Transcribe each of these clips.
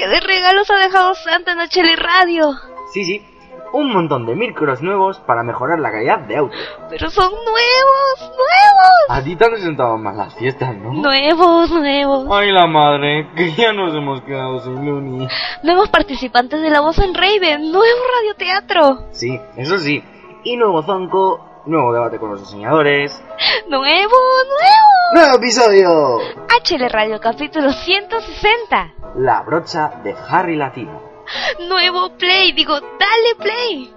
¿Qué de regalos ha dejado Santa en HL Radio? Sí, sí, un montón de micros nuevos para mejorar la calidad de audio. Pero son nuevos, nuevos. A ti te han presentado más las fiestas, ¿no? Nuevos, nuevos. Ay, la madre, que ya nos hemos quedado sin Luni. Nuevos participantes de La Voz en Raven, nuevo radioteatro. Sí, eso sí. Y nuevo Zonco, nuevo debate con los diseñadores. Nuevo, nuevo. ¡Nuevo episodio! HL Radio capítulo 160. La brocha de Harry Latino. Nuevo play, digo, dale play.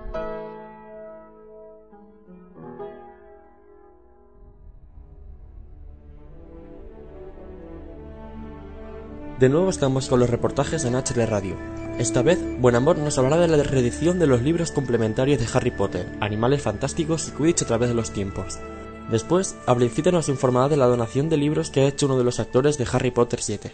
De nuevo estamos con los reportajes en HL Radio. Esta vez, Buen Amor nos hablará de la reedición de los libros complementarios de Harry Potter, Animales Fantásticos y Quidditch a través de los tiempos. Después, Ablincita nos informará de la donación de libros que ha hecho uno de los actores de Harry Potter 7.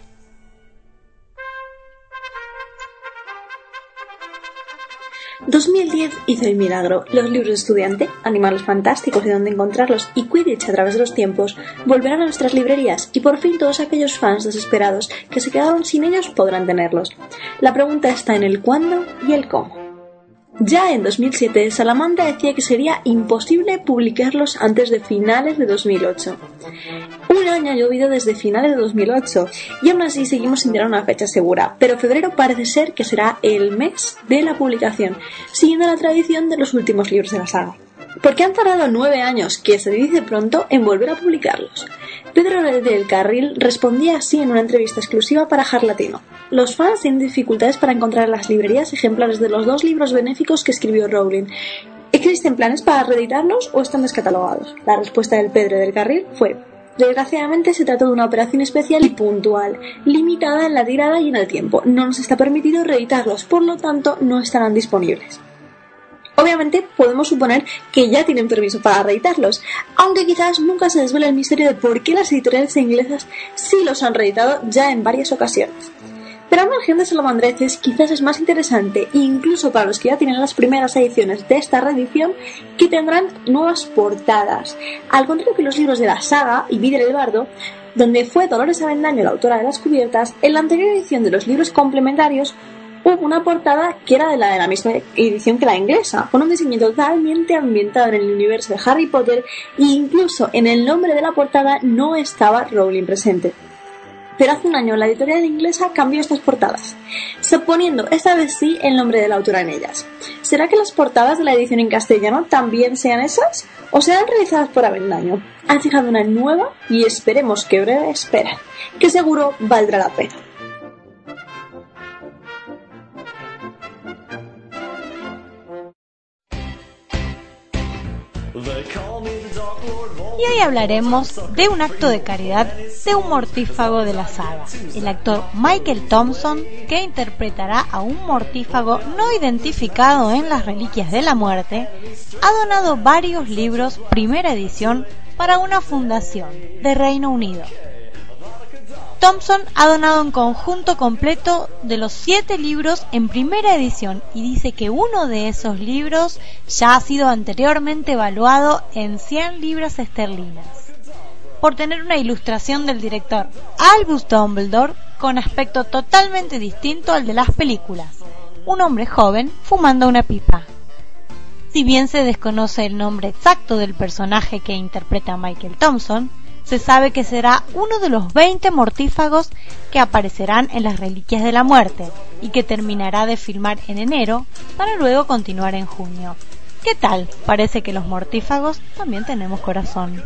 2010 hizo el milagro. Los libros de estudiante, Animales Fantásticos y dónde encontrarlos y Quidditch a través de los tiempos volverán a nuestras librerías y por fin todos aquellos fans desesperados que se quedaron sin ellos podrán tenerlos. La pregunta está en el cuándo y el cómo. Ya en 2007, Salamandra decía que sería imposible publicarlos antes de finales de 2008. Un año ha llovido desde finales de 2008 y aún así seguimos sin tener una fecha segura, pero febrero parece ser que será el mes de la publicación, siguiendo la tradición de los últimos libros de la saga. Porque han tardado nueve años, que se dice pronto, en volver a publicarlos. Pedro del Carril respondía así en una entrevista exclusiva para Latino. Los fans tienen dificultades para encontrar en las librerías ejemplares de los dos libros benéficos que escribió Rowling. ¿Existen planes para reeditarlos o están descatalogados? La respuesta del Pedro del Carril fue Desgraciadamente se trata de una operación especial y puntual, limitada en la tirada y en el tiempo. No nos está permitido reeditarlos, por lo tanto no estarán disponibles. Obviamente podemos suponer que ya tienen permiso para reeditarlos, aunque quizás nunca se desvela el misterio de por qué las editoriales inglesas sí los han reeditado ya en varias ocasiones. Pero a margen de salamandreces, quizás es más interesante, incluso para los que ya tienen las primeras ediciones de esta reedición, que tendrán nuevas portadas. Al contrario que los libros de la saga y Vidre el Bardo, donde fue Dolores Avendaño la autora de las cubiertas, en la anterior edición de los libros complementarios una portada que era de la de la misma edición que la inglesa, con un diseño totalmente ambientado en el universo de Harry Potter e incluso en el nombre de la portada no estaba Rowling presente. Pero hace un año la editorial inglesa cambió estas portadas, suponiendo esta vez sí el nombre de la autora en ellas. ¿Será que las portadas de la edición en castellano también sean esas? ¿O serán realizadas por Avendaño? Han fijado una nueva y esperemos que breve espera, que seguro valdrá la pena. Y hoy hablaremos de un acto de caridad de un mortífago de la saga, el actor Michael Thompson, que interpretará a un mortífago no identificado en las Reliquias de la Muerte, ha donado varios libros primera edición para una fundación de Reino Unido. Thompson ha donado un conjunto completo de los siete libros en primera edición y dice que uno de esos libros ya ha sido anteriormente evaluado en 100 libras esterlinas por tener una ilustración del director Albus Dumbledore con aspecto totalmente distinto al de las películas, un hombre joven fumando una pipa. Si bien se desconoce el nombre exacto del personaje que interpreta Michael Thompson, se sabe que será uno de los 20 mortífagos que aparecerán en las Reliquias de la Muerte y que terminará de filmar en enero para luego continuar en junio. ¿Qué tal? Parece que los mortífagos también tenemos corazón.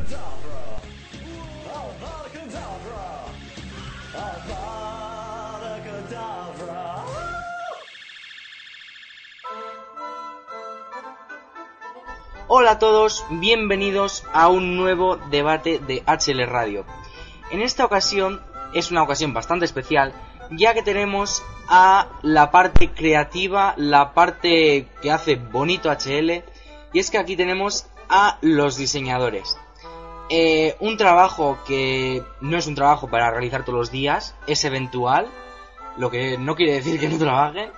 Hola a todos, bienvenidos a un nuevo debate de HL Radio. En esta ocasión es una ocasión bastante especial, ya que tenemos a la parte creativa, la parte que hace bonito HL, y es que aquí tenemos a los diseñadores. Eh, un trabajo que no es un trabajo para realizar todos los días, es eventual, lo que no quiere decir que no trabajen,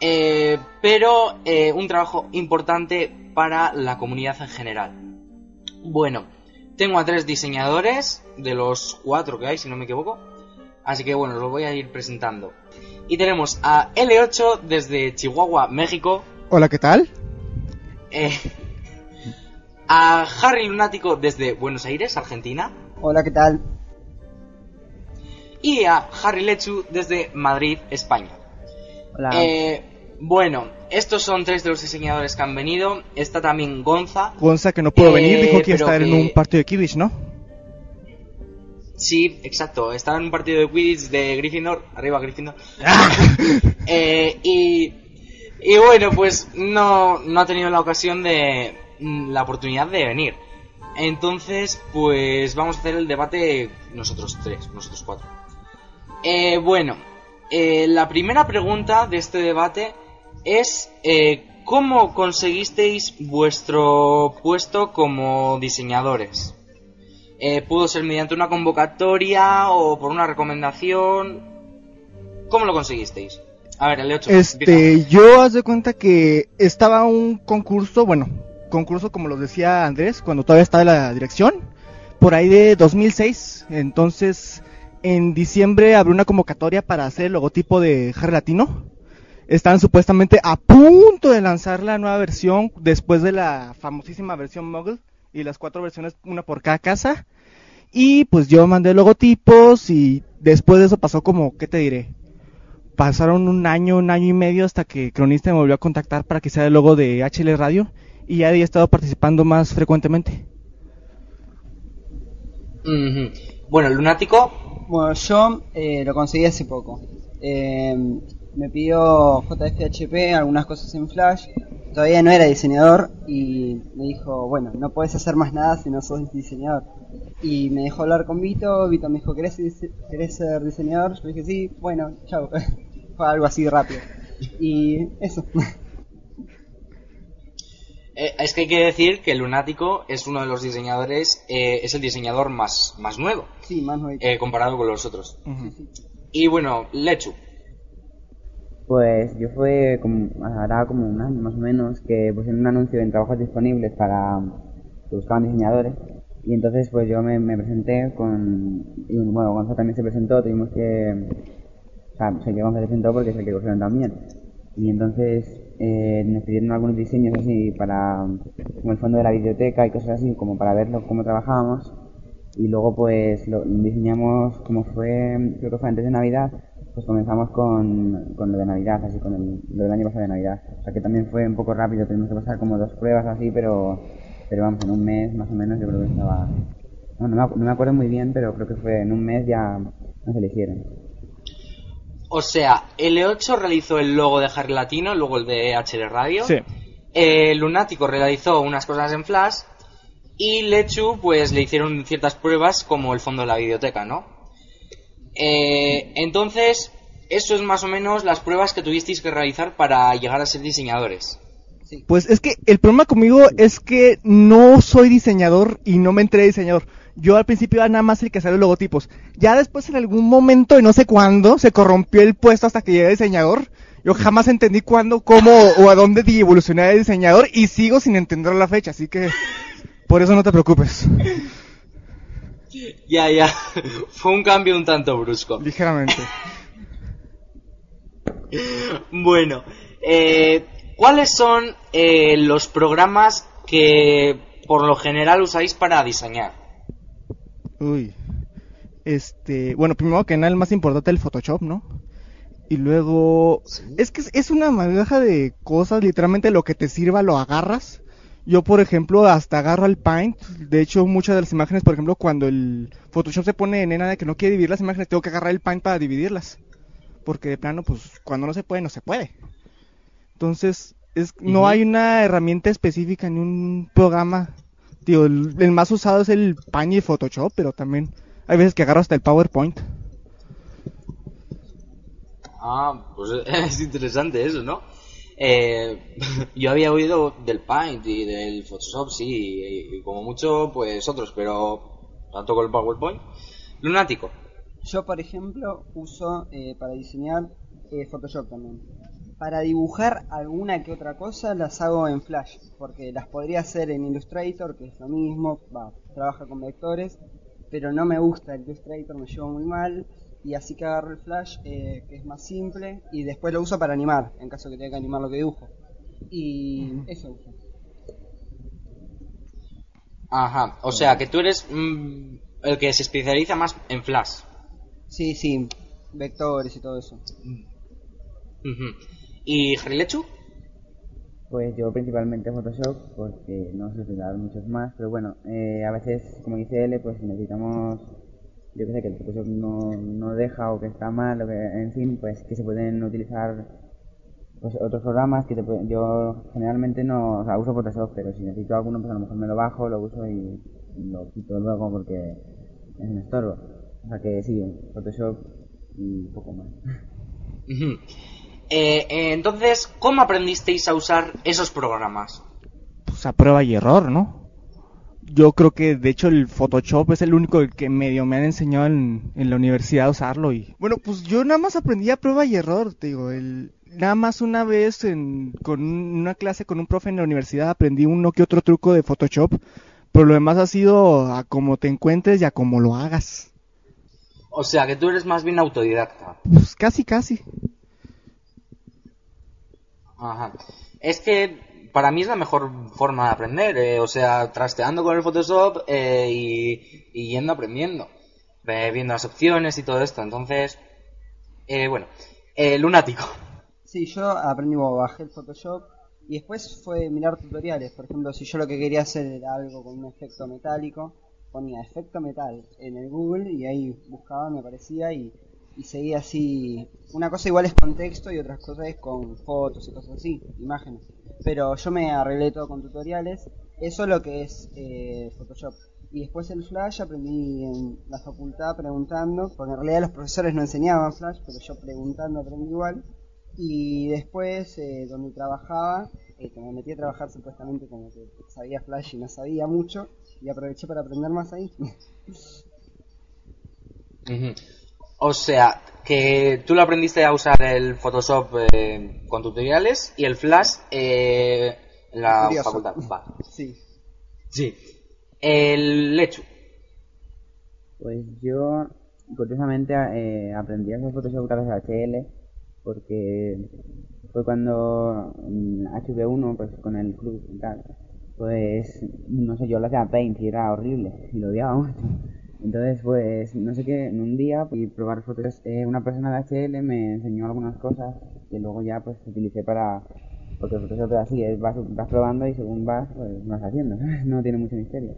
eh, pero eh, un trabajo importante para la comunidad en general. Bueno, tengo a tres diseñadores, de los cuatro que hay, si no me equivoco. Así que bueno, lo voy a ir presentando. Y tenemos a L8 desde Chihuahua, México. Hola, ¿qué tal? Eh, a Harry Lunático desde Buenos Aires, Argentina. Hola, ¿qué tal? Y a Harry Lechu desde Madrid, España. Hola. Eh, bueno, estos son tres de los diseñadores que han venido. Está también Gonza. Gonza, que no pudo Eh, venir, dijo que iba a pero estar en que- un partido de Kibish, ¿no? Sí, exacto. Estaba en un partido de Quidditch de Gryffindor. Arriba Gryffindor. Eh, y, y bueno, pues no, no ha tenido la ocasión de... mm, la oportunidad de venir. Entonces, pues vamos a hacer el debate nosotros tres, nosotros cuatro. Eh, bueno, eh, la primera pregunta de este debate es eh, ¿cómo conseguisteis vuestro puesto como diseñadores? Eh, ¿Pudo ser mediante una convocatoria o por una recomendación? ¿Cómo lo conseguisteis? A ver, el 8. Este, yo haz de cuenta que estaba un concurso, bueno, concurso como lo decía Andrés, cuando todavía estaba en la dirección, por ahí de 2006. Entonces, en diciembre abrió una convocatoria para hacer el logotipo de Harry Latino. Están supuestamente a punto de lanzar la nueva versión después de la famosísima versión Muggle y las cuatro versiones, una por cada casa. Y pues yo mandé logotipos y después de eso pasó como, ¿qué te diré? pasaron un año, un año y medio hasta que Cronista me volvió a contactar para que sea el logo de HL Radio y ya he estado participando más frecuentemente. Bueno, Lunático. Bueno, yo eh, lo conseguí hace poco. Eh, me pidió JFHP algunas cosas en Flash. Todavía no era diseñador y me dijo, bueno, no puedes hacer más nada si no sos diseñador. Y me dejó hablar con Vito. Vito me dijo, ¿querés, ser diseñador? Yo dije, sí, bueno, chao. Fue algo así rápido. Y eso. Eh, es que hay que decir que Lunático es uno de los diseñadores, eh, es el diseñador más, más nuevo, Sí, más no eh, comparado con los otros. Y bueno, Lechu. Pues yo fue como, hará como un año más o menos que pusieron un anuncio en trabajos disponibles para que buscaban diseñadores. Y entonces pues yo me, presenté con y bueno Gonzalo también se presentó tuvimos que o sea sé que Gonzalo se presentó porque es el que cogieron también y entonces eh, nos pidieron algunos diseños así para como el fondo de la biblioteca y cosas así como para verlo cómo trabajábamos. Y luego pues lo diseñamos como fue creo que fue antes de navidad pues comenzamos con, con lo de navidad así con el, lo del año pasado de navidad o sea que también fue un poco rápido tuvimos que pasar como dos pruebas así pero pero vamos en un mes más o menos yo creo que estaba no, no, me, no me acuerdo muy bien pero creo que fue en un mes ya nos eligieron O sea, L8 realizó el logo de Harry Latino, luego el de HL Radio. Sí. Eh, Lunático realizó unas cosas en Flash. Y Lechu, pues le hicieron ciertas pruebas como el fondo de la biblioteca, ¿no? Eh, entonces, eso es más o menos las pruebas que tuvisteis que realizar para llegar a ser diseñadores. Pues es que el problema conmigo es que no soy diseñador y no me entré diseñador. Yo al principio era nada más el que hacía los logotipos. Ya después en algún momento y no sé cuándo se corrompió el puesto hasta que llegué a diseñador. Yo jamás entendí cuándo, cómo o a dónde evolucioné de diseñador y sigo sin entender la fecha, así que por eso no te preocupes, Ya, ya. Fue un cambio un tanto brusco. ligeramente. Bueno, eh, ¿cuáles son eh, los programas que por lo general usáis para diseñar? Uy. Este, bueno, primero que nada el más importante el Photoshop, ¿no? Y luego es que es, es una madeja de cosas, literalmente lo que te sirva lo agarras. Yo, por ejemplo, hasta agarro el Paint. De hecho, muchas de las imágenes, por ejemplo, cuando el Photoshop se pone en nada de que no quiere dividir las imágenes, tengo que agarrar el Paint para dividirlas. Porque de plano, pues, cuando no se puede, no se puede. Entonces, es, no hay una herramienta específica ni un programa. Digo, el, el más usado es el Paint y Photoshop, pero también hay veces que agarro hasta el PowerPoint. Ah, pues es interesante eso, ¿no? Eh, yo había oído del Paint y del Photoshop, sí, y, como mucho, pues otros, pero tanto con el PowerPoint. Lunático. Yo, por ejemplo, uso eh, para diseñar eh, Photoshop también. Para dibujar alguna que otra cosa las hago en Flash, porque las podría hacer en Illustrator, que es lo mismo, va, trabaja con vectores, pero no me gusta Illustrator, me llevo muy mal y así que agarro el Flash, eh, que es más simple, y después lo uso para animar, en caso que tenga que animar lo que dibujo. Y eso uso. Ajá, o sea que tú eres mm, el que se especializa más en Flash. Sí, sí, vectores y todo eso. ¿Y Harilechu? Pues yo principalmente Photoshop porque no sé utilizar muchos más, pero bueno, eh, a veces, como dice él, pues necesitamos, yo que sé, que el Photoshop no, no deja o que está mal, o que, en fin, pues que se pueden utilizar pues otros programas que te pueden- yo generalmente no, o sea, uso Photoshop, pero si necesito alguno, pues a lo mejor me lo bajo, lo uso y lo quito luego porque es un estorbo. O sea que sí, Photoshop y poco más. Eh, eh, entonces, ¿cómo aprendisteis a usar esos programas? Pues a prueba y error, ¿no? Yo creo que de hecho el Photoshop es el único que medio me han enseñado en, en la universidad a usarlo y bueno, pues yo nada más aprendí a prueba y error, te digo, el nada más una vez en con un- una clase con un profe en la universidad aprendí uno que otro truco de Photoshop, pero lo demás ha sido a como te encuentres y a como lo hagas. O sea, que tú eres más bien autodidacta. Pues casi casi. Ajá. Es que para mí es la mejor forma de aprender, eh, o sea, trasteando con el Photoshop eh, y, yendo aprendiendo, eh, viendo las opciones y todo esto. Entonces, eh, bueno, eh, lunático. Sí, yo aprendí, bajé el Photoshop y después fue mirar tutoriales. Por ejemplo, si yo lo que quería hacer era algo con un efecto metálico, ponía efecto metal en el Google y ahí buscaba, me aparecía y, y seguía así. Una cosa igual es con texto y otras cosas es con fotos y cosas así, imágenes. Pero yo me arreglé todo con tutoriales. Eso es lo que es eh, Photoshop. Y después el Flash aprendí en la facultad preguntando, porque en realidad los profesores no enseñaban Flash, pero yo preguntando aprendí igual. Y después, eh, donde trabajaba, eh, que me metí a trabajar supuestamente como que sabía Flash y no sabía mucho, y aproveché para aprender más ahí. Ujú. O sea, que tú lo aprendiste a usar el Photoshop eh, con tutoriales y el Flash eh, en la Curioso. facultad. Va. sí. Sí. El Lechu. Pues yo, curiosamente, eh, aprendí a hacer Photoshop gracias a HL, porque fue cuando en HV1, pues con el club y tal, pues, no sé, yo lo hacía Paint y era horrible, y lo odiaba mucho. Entonces, pues, no sé qué, en un día fui a probar fotos, eh, una persona de HL me enseñó algunas cosas que luego ya, pues, utilicé para... Porque el Photoshop es así, vas, vas probando y según vas, pues, vas haciendo. No tiene mucho misterio.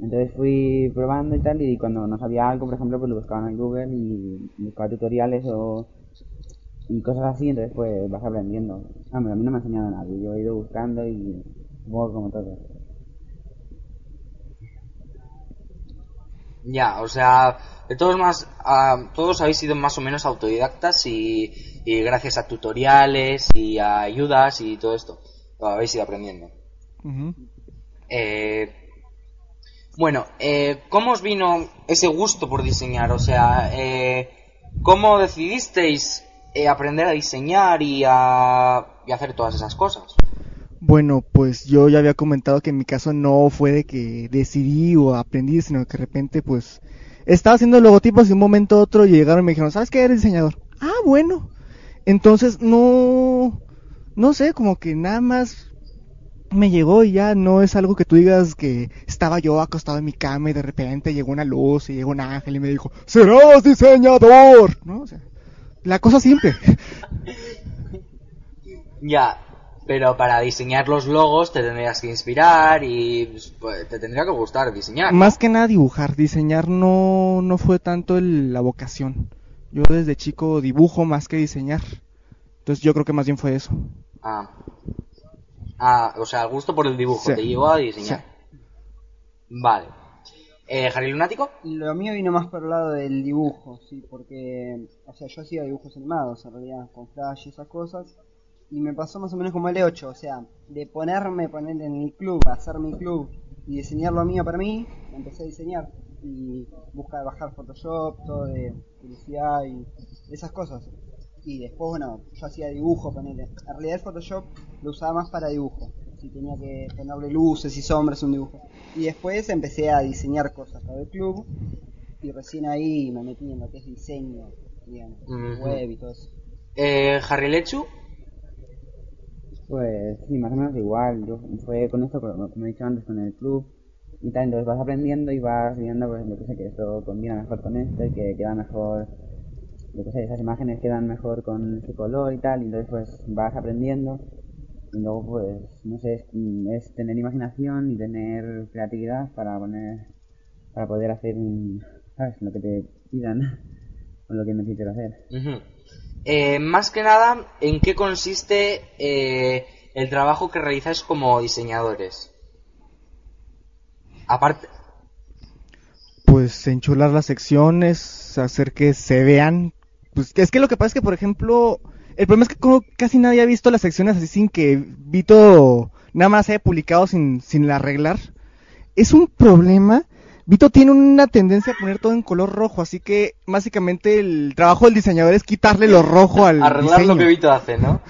Entonces fui probando y tal, y cuando no sabía algo, por ejemplo, pues lo buscaba en Google y buscaba tutoriales o y cosas así, entonces pues vas aprendiendo. Hombre, a mí no me ha enseñado nadie, yo he ido buscando y supongo como todo. Ya, o sea, de todos más, ah, todos habéis sido más o menos autodidactas y, y gracias a tutoriales y a ayudas y todo esto, lo habéis ido aprendiendo. Eh, bueno, eh, ¿cómo os vino ese gusto por diseñar? O sea, eh, ¿cómo decidisteis eh, aprender a diseñar y a, y a hacer todas esas cosas? Bueno, pues yo ya había comentado que en mi caso no fue de que decidí o aprendí, sino que de repente pues estaba haciendo logotipos y un momento a otro llegaron y me dijeron, ¿sabes qué? Eres diseñador. Ah, bueno. Entonces no, no sé, como que nada más me llegó y ya no es algo que tú digas que estaba yo acostado en mi cama y de repente llegó una luz y llegó un ángel y me dijo, serás diseñador, ¿no? O sea, la cosa simple. Ya, pero para diseñar los logos te tendrías que inspirar y pues, te tendría que gustar diseñar. Más que nada dibujar, diseñar no, no fue tanto el- la vocación. Yo desde chico dibujo más que diseñar. Entonces yo creo que más bien fue eso. Ah. Ah, o sea, el gusto por el dibujo Sí. te llevó a diseñar. Vale. Eh, ¿Harry Lunático? Lo mío vino más por el lado del dibujo, sí, porque, o sea, yo hacía dibujos animados en realidad, con flash y esas cosas, y me pasó más o menos como el 8, o sea, de ponerme, poner en el club, hacer mi club y diseñar lo mío para mí, empecé a diseñar y buscar bajar Photoshop, todo de publicidad y esas cosas. Y después, bueno, yo hacía dibujo, ponele. En realidad el Photoshop lo usaba más para dibujo. Si tenía que ponerle luces y sombras un dibujo. Y después empecé a diseñar cosas para el club. y recién ahí me metí en lo que es diseño, digamos, web y todo eso. Eh, Harry Lechu, Pues sí, más o menos igual. Yo fue con esto, como he dicho antes, con el club y tal. Entonces vas aprendiendo y vas viendo, pues, lo que sé, que esto combina mejor con esto y que queda mejor, lo que sé, esas imágenes quedan mejor con este color y tal. Y entonces, pues vas aprendiendo. Y luego, pues, no sé, es, mm, tener imaginación y tener creatividad para poner, para poder hacer, un- ¿sabes? Lo que te pidan o lo que necesites hacer. Ujú. Eh, más que nada, ¿en qué consiste eh, el trabajo que realizáis como diseñadores? Aparte, Pues enchular las secciones, hacer que se vean. Pues es que lo que pasa es que, por ejemplo, el problema es que como casi nadie ha visto las secciones así sin que Vito nada más haya publicado sin, sin arreglar. Es un problema. Vito tiene una tendencia a poner todo en color rojo, así que básicamente el trabajo del diseñador es quitarle lo rojo al arreglar diseño, lo que Vito hace, ¿no?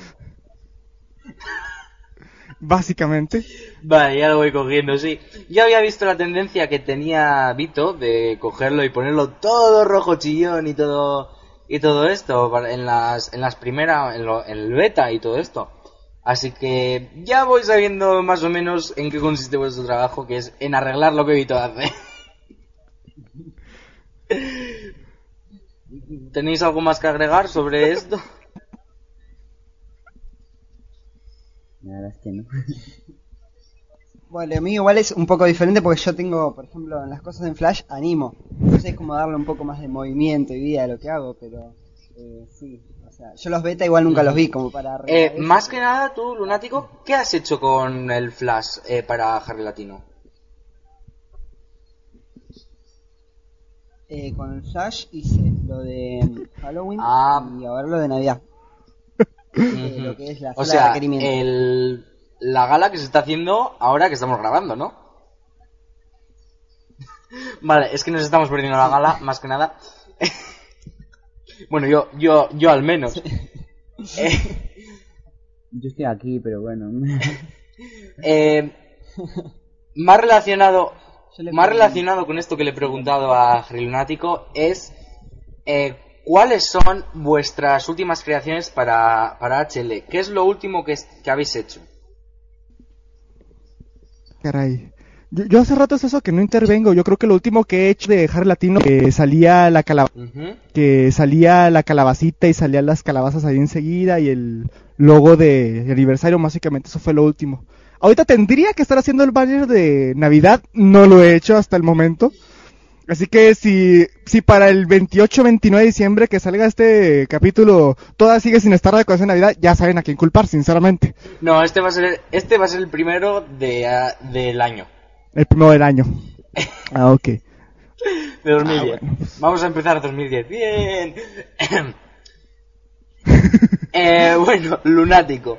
básicamente. Vale, ya lo voy cogiendo, sí. Yo había visto la tendencia que tenía Vito de cogerlo y ponerlo todo rojo chillón y todo y todo esto en las en las primeras en, lo- en el beta y todo esto. Así que ya voy sabiendo más o menos en qué consiste vuestro trabajo, que es en arreglar lo que Vito hace. ¿Tenéis algo más que agregar sobre esto? La verdad es que no. Bueno, a mí igual es un poco diferente porque yo tengo, por ejemplo, en las cosas en Flash animo. Entonces es como darle un poco más de movimiento y vida a lo que hago, pero eh, sí. O sea, yo los beta igual nunca los vi como para... Eh, más que nada, tú, Lunático, ¿qué has hecho con el Flash eh, para Harry Latino? Eh, con Flash hice lo de Halloween Ah. y ahora lo de Navidad. Eh, lo que es la O de sea, requerimiento. el, la gala que se está haciendo ahora que estamos grabando, ¿no? vale, es que nos estamos perdiendo la gala, más que nada. bueno, yo, yo, yo al menos. Eh, Yo estoy aquí, pero bueno. eh, más relacionado, más relacionado con esto que le he preguntado a Lunático es eh, ¿cuáles son vuestras últimas creaciones para, para HL? ¿Qué es lo último que, es- que habéis hecho? Caray. Yo, yo hace rato es eso que no intervengo. Yo creo que lo último que he hecho de dejar latino que salía la calab que salía la calabacita y salían las calabazas ahí enseguida y el logo de aniversario, básicamente eso fue lo último. Ahorita tendría que estar haciendo el banner de Navidad, no lo he hecho hasta el momento. Así que si, si para el 28-29 de diciembre que salga este capítulo toda sigue sin estar la decoración de Navidad, ya saben a quién culpar, sinceramente. No, este va a ser, este va a ser el primero de, ah, del año, El primero del año. Ah, ok. de 2010. Ah, bueno. Vamos a empezar 2010. Bien. eh, bueno, lunático.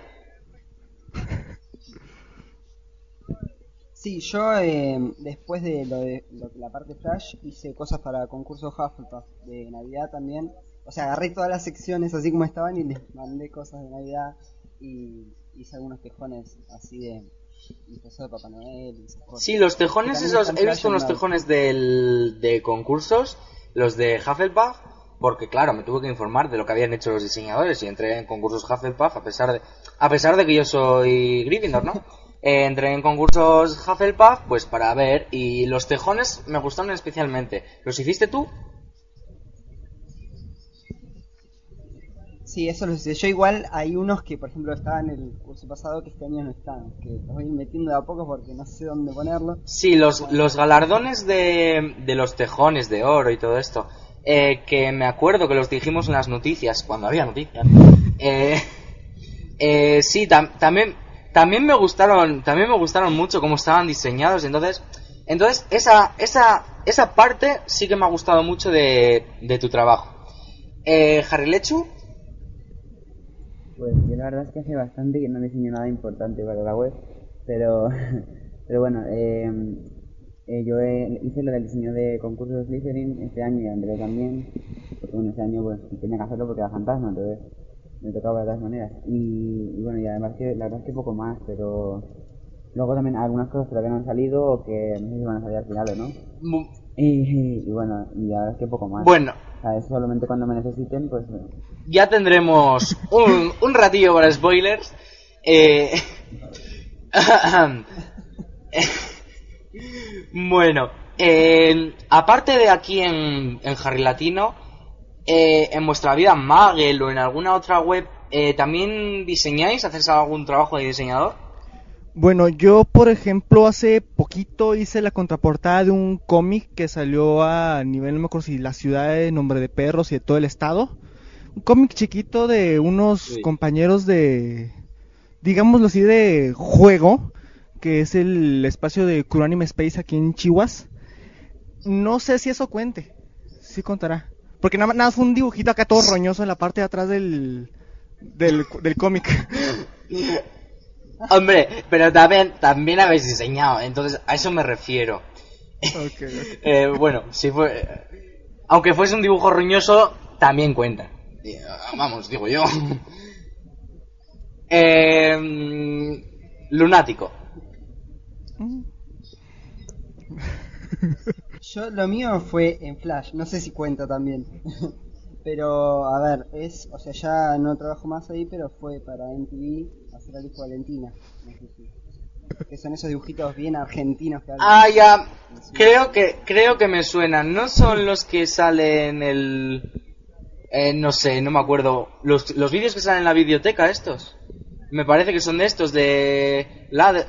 Sí, yo eh, después de lo de lo- la parte Flash hice cosas para concursos Hufflepuff de Navidad también. O sea, agarré todas las secciones así como estaban y les mandé cosas de Navidad y hice algunos tejones así de de Papá Noel y esas cosas. Sí, los tejones esos, he visto unos tejones del, de concursos, los de Hufflepuff, porque claro, me tuve que informar de lo que habían hecho los diseñadores y entré en concursos Hufflepuff a pesar de, a pesar de que yo soy Gryffindor, ¿no? Eh, entré en concursos Hufflepuff, pues para ver, y los tejones me gustaron especialmente. ¿Los hiciste tú? Sí, eso lo hice. Yo igual hay unos que, por ejemplo, estaban en el curso pasado que este año no están. Que los voy metiendo de a poco porque no sé dónde ponerlo. Sí, los, los galardones de, de los tejones de oro y todo esto, eh, que me acuerdo que los dijimos en las noticias, cuando había noticias, eh, eh, sí, tam- también, también me gustaron, también me gustaron mucho cómo estaban diseñados, entonces, entonces esa, esa, esa parte sí que me ha gustado mucho de, de tu trabajo. Eh, Harry Lechu, Pues yo la verdad es que hace bastante que no diseño nada importante para la web, pero, pero bueno, eh, eh, yo he- hice lo del diseño de concursos Slytherin este año y André también, porque bueno, este año pues tenía que hacerlo porque era fantasma, entonces me tocaba de todas maneras. Y, y bueno, y además que la verdad es que poco más, pero luego también algunas cosas todavía no han salido o que no sé si van a salir al final o no. Y, y bueno, y la verdad es que poco más. Bueno, O sea, es solamente cuando me necesiten, pues... eh, ya tendremos un, un ratillo para spoilers. Eh, bueno, eh, aparte de aquí en, en Harry Latino, eh, en vuestra vida en Magel o en alguna otra web, eh, ¿también diseñáis? ¿Hacéis algún trabajo de diseñador? Bueno, yo por ejemplo hace poquito hice la contraportada de un cómic que salió a nivel, no me acuerdo si la ciudad de Nombre de Perros y de todo el estado. Un cómic chiquito de unos Sí. compañeros de, digámoslo así, de juego, que es el espacio de Curanime Space aquí en Chihuahua. No sé si eso cuente, sí contará. Porque nada, nada fue un dibujito acá todo roñoso en la parte de atrás del, del, del cómic. Hombre, pero también, también habéis diseñado, entonces a eso me refiero. Ok, ok. Eh, bueno, si fue, aunque fuese un dibujo roñoso, también cuenta. Eh, Vamos, digo yo. Eh, lunático. Yo lo mío fue en Flash, no sé si cuenta también. pero a ver, es, o sea, ya no trabajo más ahí, pero fue para MTV hacer la disco Valentina. No sé que son esos dibujitos bien argentinos que Ah, ya. Creo que, creo que me suenan. No son los que salen el, eh, no sé, no me acuerdo. Los, los vídeos que salen en la biblioteca estos. Me parece que son de estos de la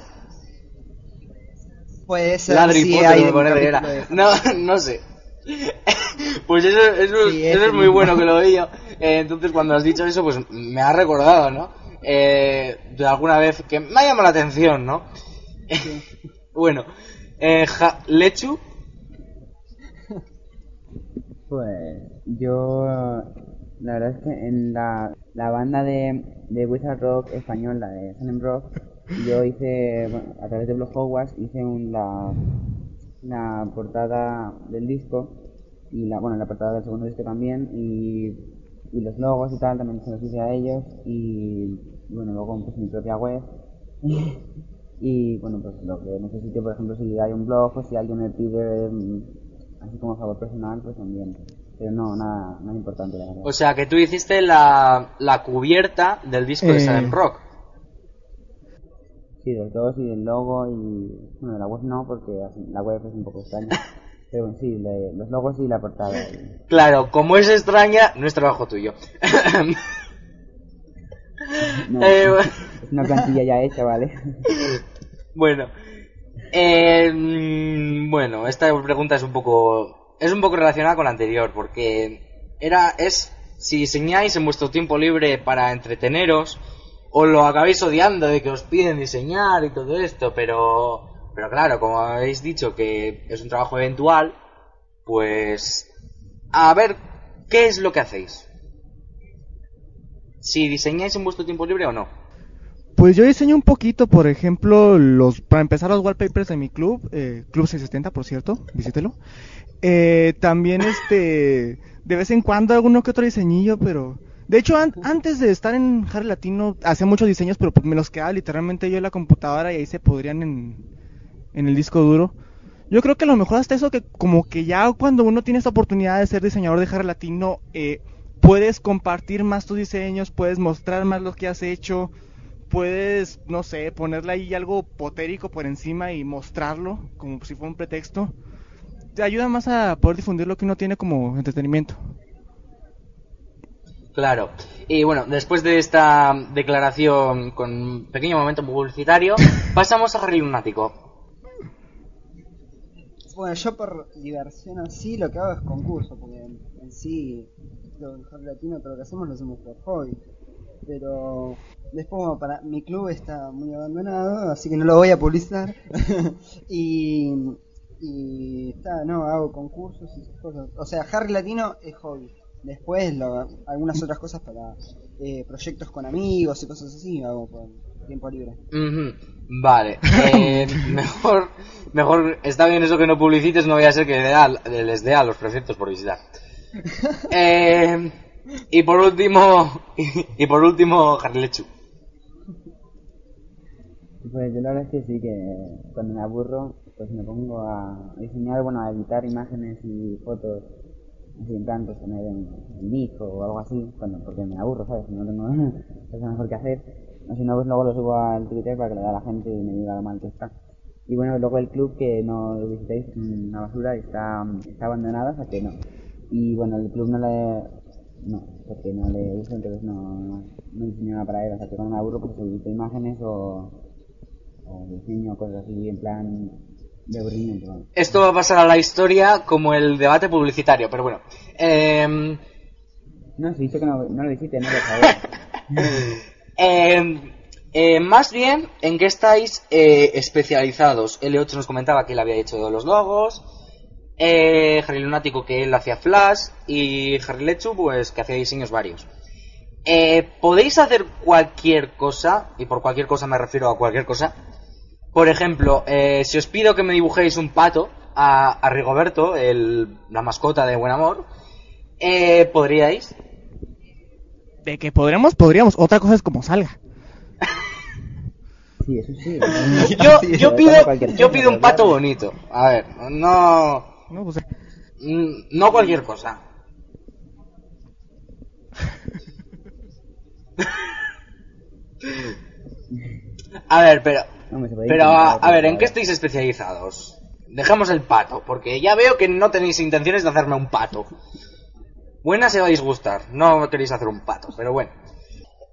Puede ser Ladri sí, Potter, hay me era. de- No, no sé. Pues eso, eso, Sí, eso es muy bueno que lo veía. Eh, entonces cuando has dicho eso, pues me ha recordado, ¿no? Eh, de alguna vez que me ha llamado la atención, ¿no? bueno, eh, Ja- Lechu, Pues yo, la verdad es que en la, la banda de, de Wizard Rock español, la de Salem Rock, yo hice, bueno, a través de Blog Hogwarts, hice un, la, la portada del disco y la, bueno, la portada del segundo disco también y, y los logos y tal también se los hice a ellos y bueno, luego pues mi propia web y bueno, pues lo que necesite, por ejemplo, si hay un blog o si alguien me pide mm, así como favor personal, pues también. Pero no, nada, nada importante, la verdad. o sea que tú hiciste la, la cubierta del disco de Eh. Salem Rock. Sí, los dos y el logo y... Bueno, la web no, porque la web es un poco extraña. Pero bueno, sí, le- los logos y la portada. y- Claro, como es extraña, no es trabajo tuyo. No, Eh, es una plantilla ya hecha, ¿vale? Bueno, eh, mm, bueno, esta pregunta es un poco es un poco relacionada con la anterior porque era es si diseñáis en vuestro tiempo libre para entreteneros o lo acabáis odiando de que os piden diseñar y todo esto, pero pero claro, como habéis dicho que es un trabajo eventual, pues a ver qué es lo que hacéis. Si diseñáis en vuestro tiempo libre o no. Pues yo diseño un poquito, por ejemplo, los para empezar los wallpapers de mi club, eh, Club 670, por cierto, visítelo. Eh, también este, de vez en cuando alguno que otro diseñillo, pero de hecho an- antes de estar en Harry Latino hacía muchos diseños, pero me los quedaba literalmente yo en la computadora y ahí se podrían en, en el disco duro. Yo creo que a lo mejor hasta eso que como que ya cuando uno tiene esta oportunidad de ser diseñador de Harry Latino, eh, puedes compartir más tus diseños, puedes mostrar más lo que has hecho, puedes, no sé, ponerle ahí algo potérico por encima y mostrarlo como si fuera un pretexto. Te ayuda más a poder difundir lo que uno tiene como entretenimiento. Claro. Y bueno, después de esta declaración con un pequeño momento publicitario, pasamos a Harry Lunático. Bueno, yo por diversión así lo que hago es concurso, porque en, en sí, lo mejor latino, todo lo que hacemos lo hacemos por hobby. Pero después, bueno, para mi club está muy abandonado, así que no lo voy a publicitar. y, y está, no, hago concursos y esas cosas. O sea, Harry Latino es hobby. Después, lo- algunas otras cosas para eh, proyectos con amigos y cosas así, hago por tiempo libre. Ujú, Vale. Eh, mejor, mejor, está bien eso que no publicites, no voy a ser que les dé a los proyectos por visitar. Eh, y por último, y, por último, Harry Lechu. Pues yo la verdad es que sí, que cuando me aburro, pues me pongo a diseñar, bueno, a editar imágenes y fotos en plan, pues poner en, en o algo así, cuando, porque me aburro, ¿sabes? No tengo cosa mejor que hacer. O si no, pues luego lo subo al Twitter para que le vea la gente y me diga lo mal que está. Y bueno, luego el club que no lo visitéis, una basura, está, está abandonado, o sea que no. Y bueno, el club no le... No, porque no le gusta, entonces no, no diseño nada para él. O sea que cuando me aburro, pues edito imágenes o, o diseño cosas así en plan. Esto va a pasar a la historia como el debate publicitario, pero bueno. Em, No, si dice que no, no lo visite, no lo em, eh, más bien, ¿en qué estáis eh, especializados? L8 nos comentaba que él había hecho los logos. Eh, Harry Lunático que él hacía flash. Y Harry Lechu, pues que hacía diseños varios. Eh, Podéis hacer cualquier cosa, y por cualquier cosa me refiero a cualquier cosa. Por ejemplo, eh, si os pido que me dibujéis un pato a, a Rigoberto, el, la mascota de Buen Amor, eh, ¿podríais? De que podríamos, podríamos. Otra cosa es como salga. Sí, eso sí. Yo, Sí, yo pero pido, yo pido un pato bonito. A ver, no, No, pues, mm, no cualquier cosa. A ver, pero, Pero a, a ver, ¿en qué estáis especializados? Dejemos el pato, porque ya veo que no tenéis intenciones de hacerme un pato. Buena se va a disgustar, no queréis hacer un pato, pero bueno.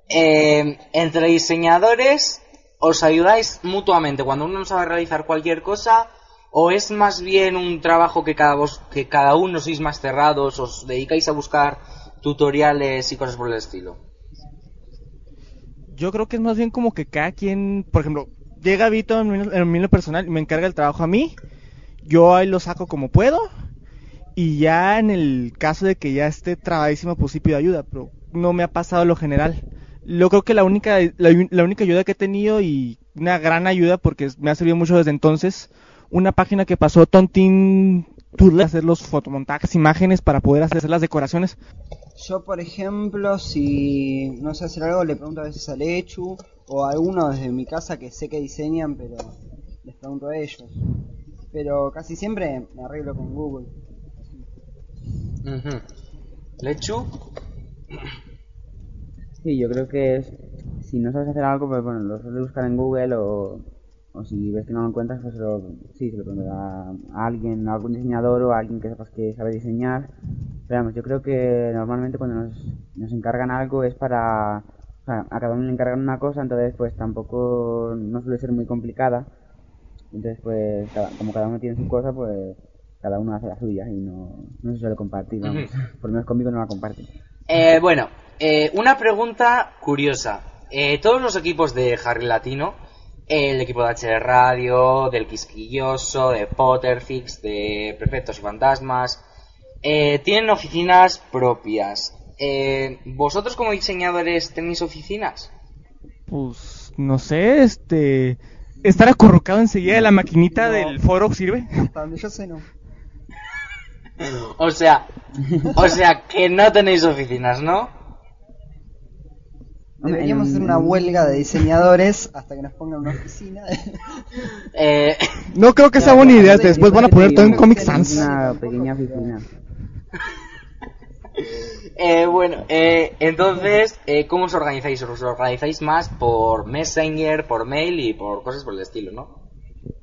Eh, entre diseñadores, ¿os ayudáis mutuamente cuando uno no sabe realizar cualquier cosa? ¿O es más bien un trabajo que cada, vos, que cada uno sois más cerrados, os dedicáis a buscar tutoriales y cosas por el estilo? yo creo que es más bien como que cada quien, por ejemplo, llega Vito en en lo personal y me encarga el trabajo a mí, yo ahí lo saco como puedo y ya en el caso de que ya esté trabadísimo pues sí pido ayuda, pero no me ha pasado lo general. Yo creo que la única, la, la única ayuda que he tenido y una gran ayuda porque me ha servido mucho desde entonces, una página que pasó Tontin Tool hacer los fotomontajes, imágenes para poder hacer las decoraciones. Yo, por ejemplo, si no sé hacer algo, le pregunto a veces a Lechu o a alguno desde mi casa que sé que diseñan, pero les pregunto a ellos. Pero casi siempre me arreglo con Google. ¿Lechu? Sí, yo creo que es, si no sabes hacer algo, pues bueno, lo sueles buscar en Google o, o si ves que no lo encuentras, pues lo, sí, se lo preguntas a, alguien, a algún diseñador o a alguien que sepas que sabe diseñar. Pero vamos, yo creo que normalmente cuando nos, nos encargan algo es para, o sea, a cada uno le encargan una cosa, entonces pues tampoco no suele ser muy complicada. Entonces pues cada- como cada uno tiene su cosa, pues cada uno hace la suya y no, no se suele compartir, vamos. Por lo menos conmigo no la comparten. Eh, bueno, eh, una pregunta curiosa. Eh, todos los equipos de Harry Latino, el equipo de HR Radio, del Quisquilloso, de Potterfix, de Prefectos y Fantasmas, eh, tienen oficinas propias. Eh, ¿Vosotros como diseñadores tenéis oficinas? Pues no sé, este estar acurrucado enseguida de la maquinita No. del foro sirve. Yo sé, no. O sea, o sea que no tenéis oficinas, ¿no? Deberíamos en- hacer una huelga de diseñadores hasta que nos pongan una oficina. Eh, No creo que sea buena idea, después van a poner todo en Comic Sans. una pequeña oficina. Eh, bueno, eh, entonces, eh, ¿cómo os organizáis? ¿Os organizáis más por Messenger, por mail y por cosas por el estilo, no?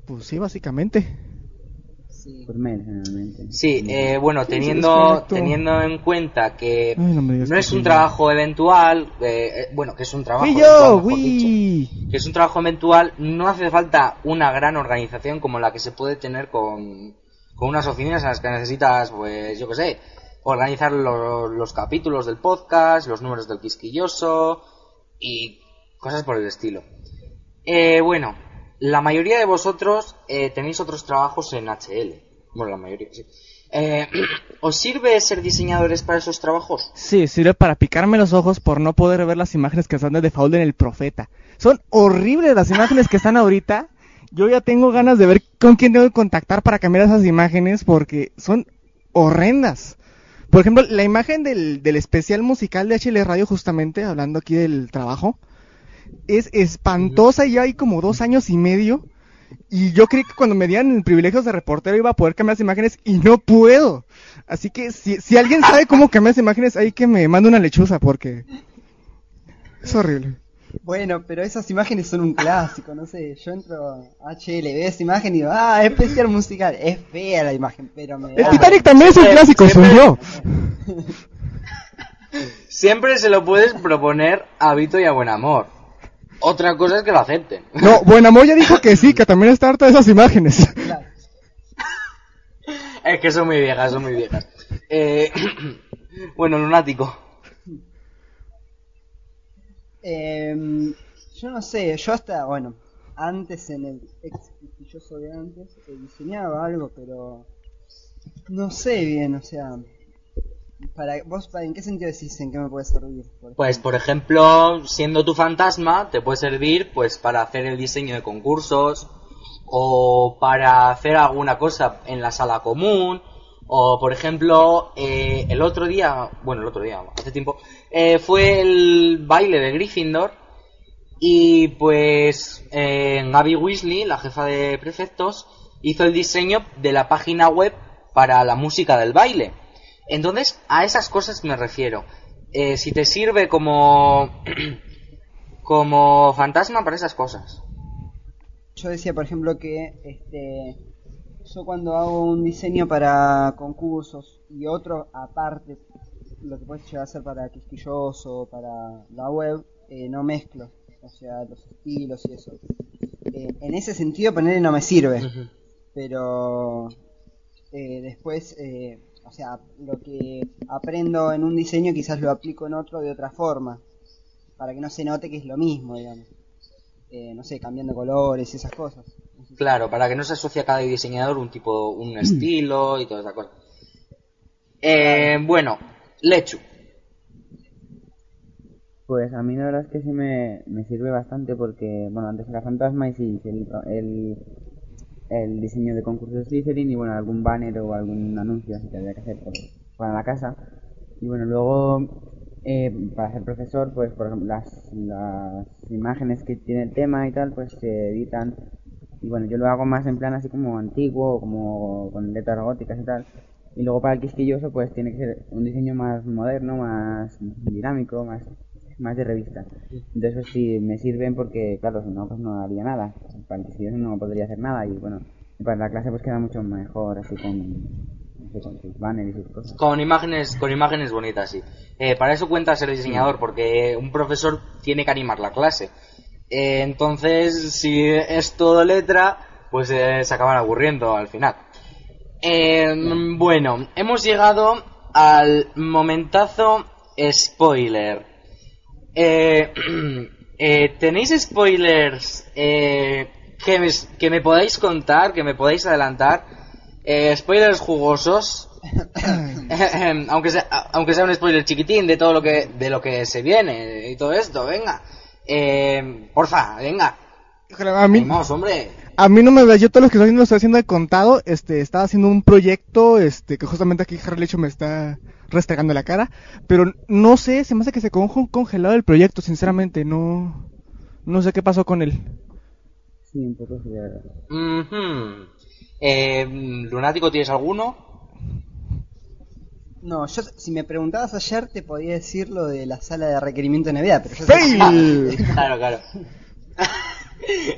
Pues sí, básicamente. Sí. Por mail, generalmente. Sí, eh, bueno, teniendo, teniendo en cuenta que Ay, no que es un sí. trabajo eventual, eh, eh, bueno, que es un trabajo ¡Fui eventual, dicho, que es un trabajo eventual, no hace falta una gran organización como la que se puede tener con, con unas oficinas en las que necesitas, pues, yo qué sé, organizar lo- los capítulos del podcast, los números del quisquilloso y cosas por el estilo. Eh, bueno, la mayoría de vosotros eh, tenéis otros trabajos en HL. Bueno, la mayoría, sí. Eh, ¿Os sirve ser diseñadores para esos trabajos? Sí, sirve para picarme los ojos por no poder ver las imágenes que están de default en el profeta. Son horribles las imágenes que están ahorita. Yo ya tengo ganas de ver con quién tengo que contactar para cambiar esas imágenes porque son horrendas. Por ejemplo, la imagen del, del especial musical de HL Radio, justamente, hablando aquí del trabajo, es espantosa y ya hay como dos años y medio. Y yo creí que cuando me dieran privilegios de reportero iba a poder cambiar las imágenes y no puedo. Así que si, si alguien sabe cómo cambiar las imágenes, ahí que me mande una lechuza porque es horrible. Bueno, pero esas imágenes son un clásico, no sé, yo entro a HL, veo esa imagen y digo, ah, especial musical, es fea la imagen, pero me El da. Titanic también es un Siempre- clásico, siempre- soy yo. Siempre se lo puedes proponer a Vito y a Buen Amor. Otra cosa es que lo acepten. No, Buenamor ya dijo que sí, que también está harta de esas imágenes. Claro. Es que son muy viejas, son muy viejas. Eh, bueno, lunático. Em, yo no sé, yo hasta, bueno, antes en el ex quisquilloso de antes eh, diseñaba algo, pero no sé bien, o sea, para vos, ¿en qué sentido decís en qué me puede servir? Por Pues, por ejemplo, siendo tu fantasma, te puede servir pues para hacer el diseño de concursos o para hacer alguna cosa en la sala común o, por ejemplo, eh, el otro día, bueno, el otro día, hace tiempo, eh, fue el baile de Gryffindor y pues eh, Gaby Weasley, la jefa de prefectos, hizo el diseño de la página web para la música del baile. Entonces, a esas cosas me refiero. Eh, si te sirve como como fantasma para esas cosas. Yo decía, por ejemplo, que este, yo cuando hago un diseño para concursos y otro aparte, lo que puedes llegar a hacer para Quisquilloso, para la web, eh, no mezclo, o sea, los estilos y eso. Eh, en ese sentido, ponerle no me sirve, pero eh, después, eh, o sea, lo que aprendo en un diseño quizás lo aplico en otro de otra forma, para que no se note que es lo mismo, digamos. Eh, no sé, cambiando colores y esas cosas. Claro, para que no se asocie a cada diseñador un tipo, un estilo y toda esa cosa. Eh, bueno, Lechu. Pues a mí la verdad es que sí me, me sirve bastante porque, bueno, antes era fantasma y sí, el, el, el diseño de concursos de Slytherin y bueno, algún banner o algún anuncio así que había que hacer para la casa. Y bueno, luego eh, para ser profesor, pues por ejemplo, las, las imágenes que tiene el tema y tal, pues se editan. Y bueno, yo lo hago más en plan así como antiguo, como con letras góticas y tal. Y luego para el quisquilloso, pues tiene que ser un diseño más moderno, más dinámico, más, más de revista. Entonces, pues sí, me sirven porque, claro, si no, pues no haría nada. Para el no podría hacer nada. Y bueno, para la clase, pues queda mucho mejor así con, con sus banners y sus cosas. Con imágenes, con imágenes bonitas, sí. Eh, para eso cuenta ser diseñador, porque un profesor tiene que animar la clase. Eh, entonces, si es todo letra, pues eh, se acaban aburriendo al final. Eh, bueno, hemos llegado al momentazo spoiler. Eh, eh, ¿Tenéis spoilers eh, que, me, que me podáis contar, que me podáis adelantar? Eh, spoilers jugosos. aunque sea aunque sea un spoiler chiquitín de todo lo que de lo que se viene y todo esto venga eh, porfa venga A mí, Vamos, hombre a mí no me ve, yo todo lo que estoy haciendo lo estoy haciendo de contado, este, estaba haciendo un proyecto, este, que justamente aquí Harry Lecho me está restregando la cara, pero no sé, se me hace que se congelado el proyecto, sinceramente, no, no sé qué pasó con él. Sí, un poco. Eh, lunático tienes alguno No, yo si me preguntabas ayer te podía decir lo de la sala de requerimiento de Navidad, pero yo ¡Fail! claro claro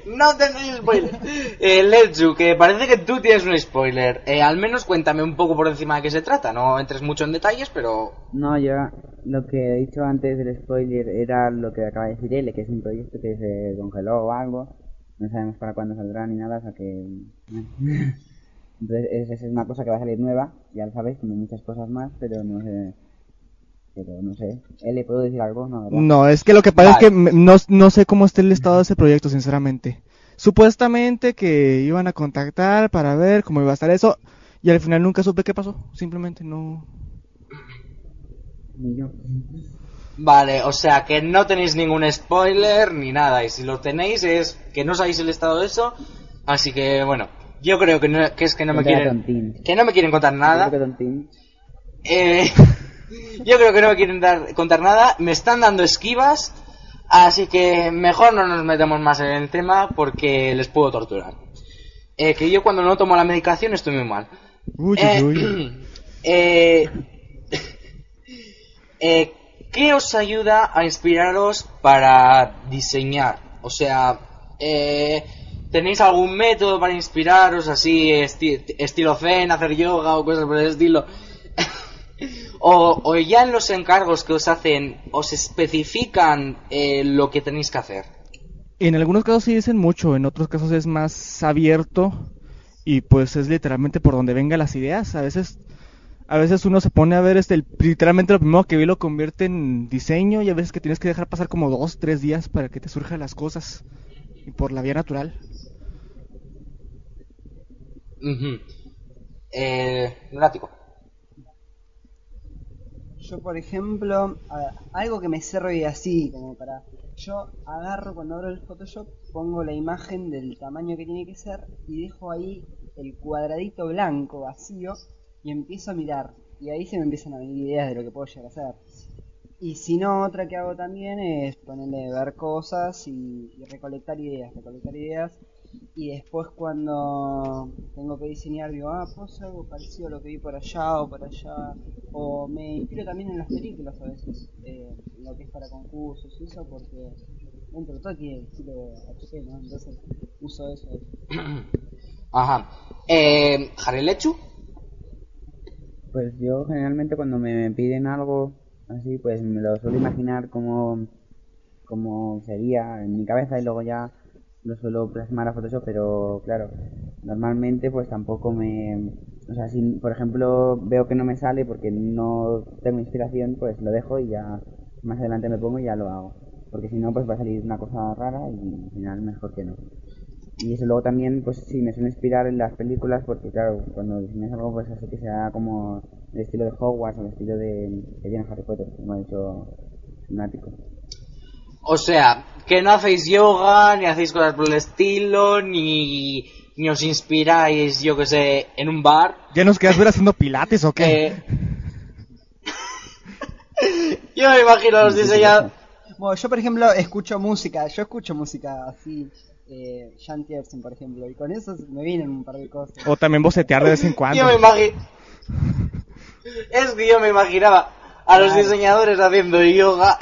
no tenéis spoiler. Eh, Letsu que parece que tú tienes un spoiler. Eh, al menos cuéntame un poco por encima de qué se trata. No entres mucho en detalles pero No, yo lo que he dicho antes del spoiler era lo que acaba de decir él, que es un proyecto que se congeló o algo. No sabemos para cuándo saldrá ni nada, o sea que... Entonces, es, es una cosa que va a salir nueva, ya lo sabéis, como muchas cosas más, pero no sé... Pero no sé. ¿Él le puedo decir algo? No, ¿verdad? No, es que lo que pasa Vale. es que me- no, no sé cómo está el estado de ese proyecto, sinceramente. Supuestamente que iban a contactar para ver cómo iba a estar eso, y al final nunca supe qué pasó, simplemente no... Ni yo. Vale, o sea que no tenéis ningún spoiler ni nada, y si lo tenéis es que no sabéis el estado de eso, así que bueno, yo creo que, no- que es que no me Contar a quieren que no me quieren contar Yo nada. creo que Tontín- Eh, yo creo que no me quieren dar, contar nada, me están dando esquivas, así que mejor no nos metemos más en el tema porque les puedo torturar. Eh, que yo cuando no tomo la medicación estoy muy mal. Uy, Eh, uy, uy. eh, eh, ¿Qué os ayuda a inspiraros para diseñar? O sea, eh, ¿tenéis algún método para inspiraros así, esti- estilo zen, hacer yoga o cosas por el estilo? o, o ya en los encargos que os hacen, os especifican eh, lo que tenéis que hacer. En algunos casos sí dicen mucho, en otros casos es más abierto y pues es literalmente por donde vengan las ideas. A veces, a veces uno se pone a ver este, el- literalmente lo primero que ve lo convierte en diseño y a veces que tienes que dejar pasar como dos, tres días para que te surjan las cosas y por la vía natural. Ujú. Eh, Lunático. Yo, por ejemplo, algo que me sirve así, como para... Yo agarro, cuando abro el Photoshop, pongo la imagen del tamaño que tiene que ser y dejo ahí el cuadradito blanco vacío y empiezo a mirar. Y ahí se me empiezan a venir ideas de lo que puedo llegar a hacer. Y si no, otra que hago también es ponerle ver cosas y, y recolectar ideas, recolectar ideas. Y después cuando tengo que diseñar digo, ah, puedo hacer algo parecido a lo que vi por allá o por allá. O me inspiro también en las películas a veces, eh, lo que es para concursos y eso, porque dentro de todo tiene estilo HP, ¿no? Entonces uso eso. Ajá. Eh, Jarelechu. Pues yo generalmente cuando me piden algo así, pues me lo suelo imaginar como, como sería en mi cabeza y luego ya lo suelo plasmar a Photoshop, pero claro, normalmente pues tampoco me... O sea, si por ejemplo veo que no me sale porque no tengo inspiración, pues lo dejo y ya más adelante me pongo y ya lo hago. Porque si no, pues va a salir una cosa rara y al final mejor que no. Y eso luego también, pues sí, me suele inspirar en las películas porque, claro, cuando diseñas algo, pues hace que sea como el estilo de Hogwarts o el estilo de que Harry Potter, como ha dicho Lunático. O sea, que no hacéis yoga, ni hacéis cosas por el estilo, ni, ni os inspiráis, yo que sé, en un bar. ¿Ya nos quedas ver haciendo pilates o qué? Eh, yo me imagino a los diseñadores. Bueno, yo por ejemplo escucho música, yo escucho música así, eh, Jan Tiersen por ejemplo, y con eso me vienen un par de cosas. O también bocetear de vez en cuando. Yo me imagino. Es que yo me imaginaba a los diseñadores haciendo yoga.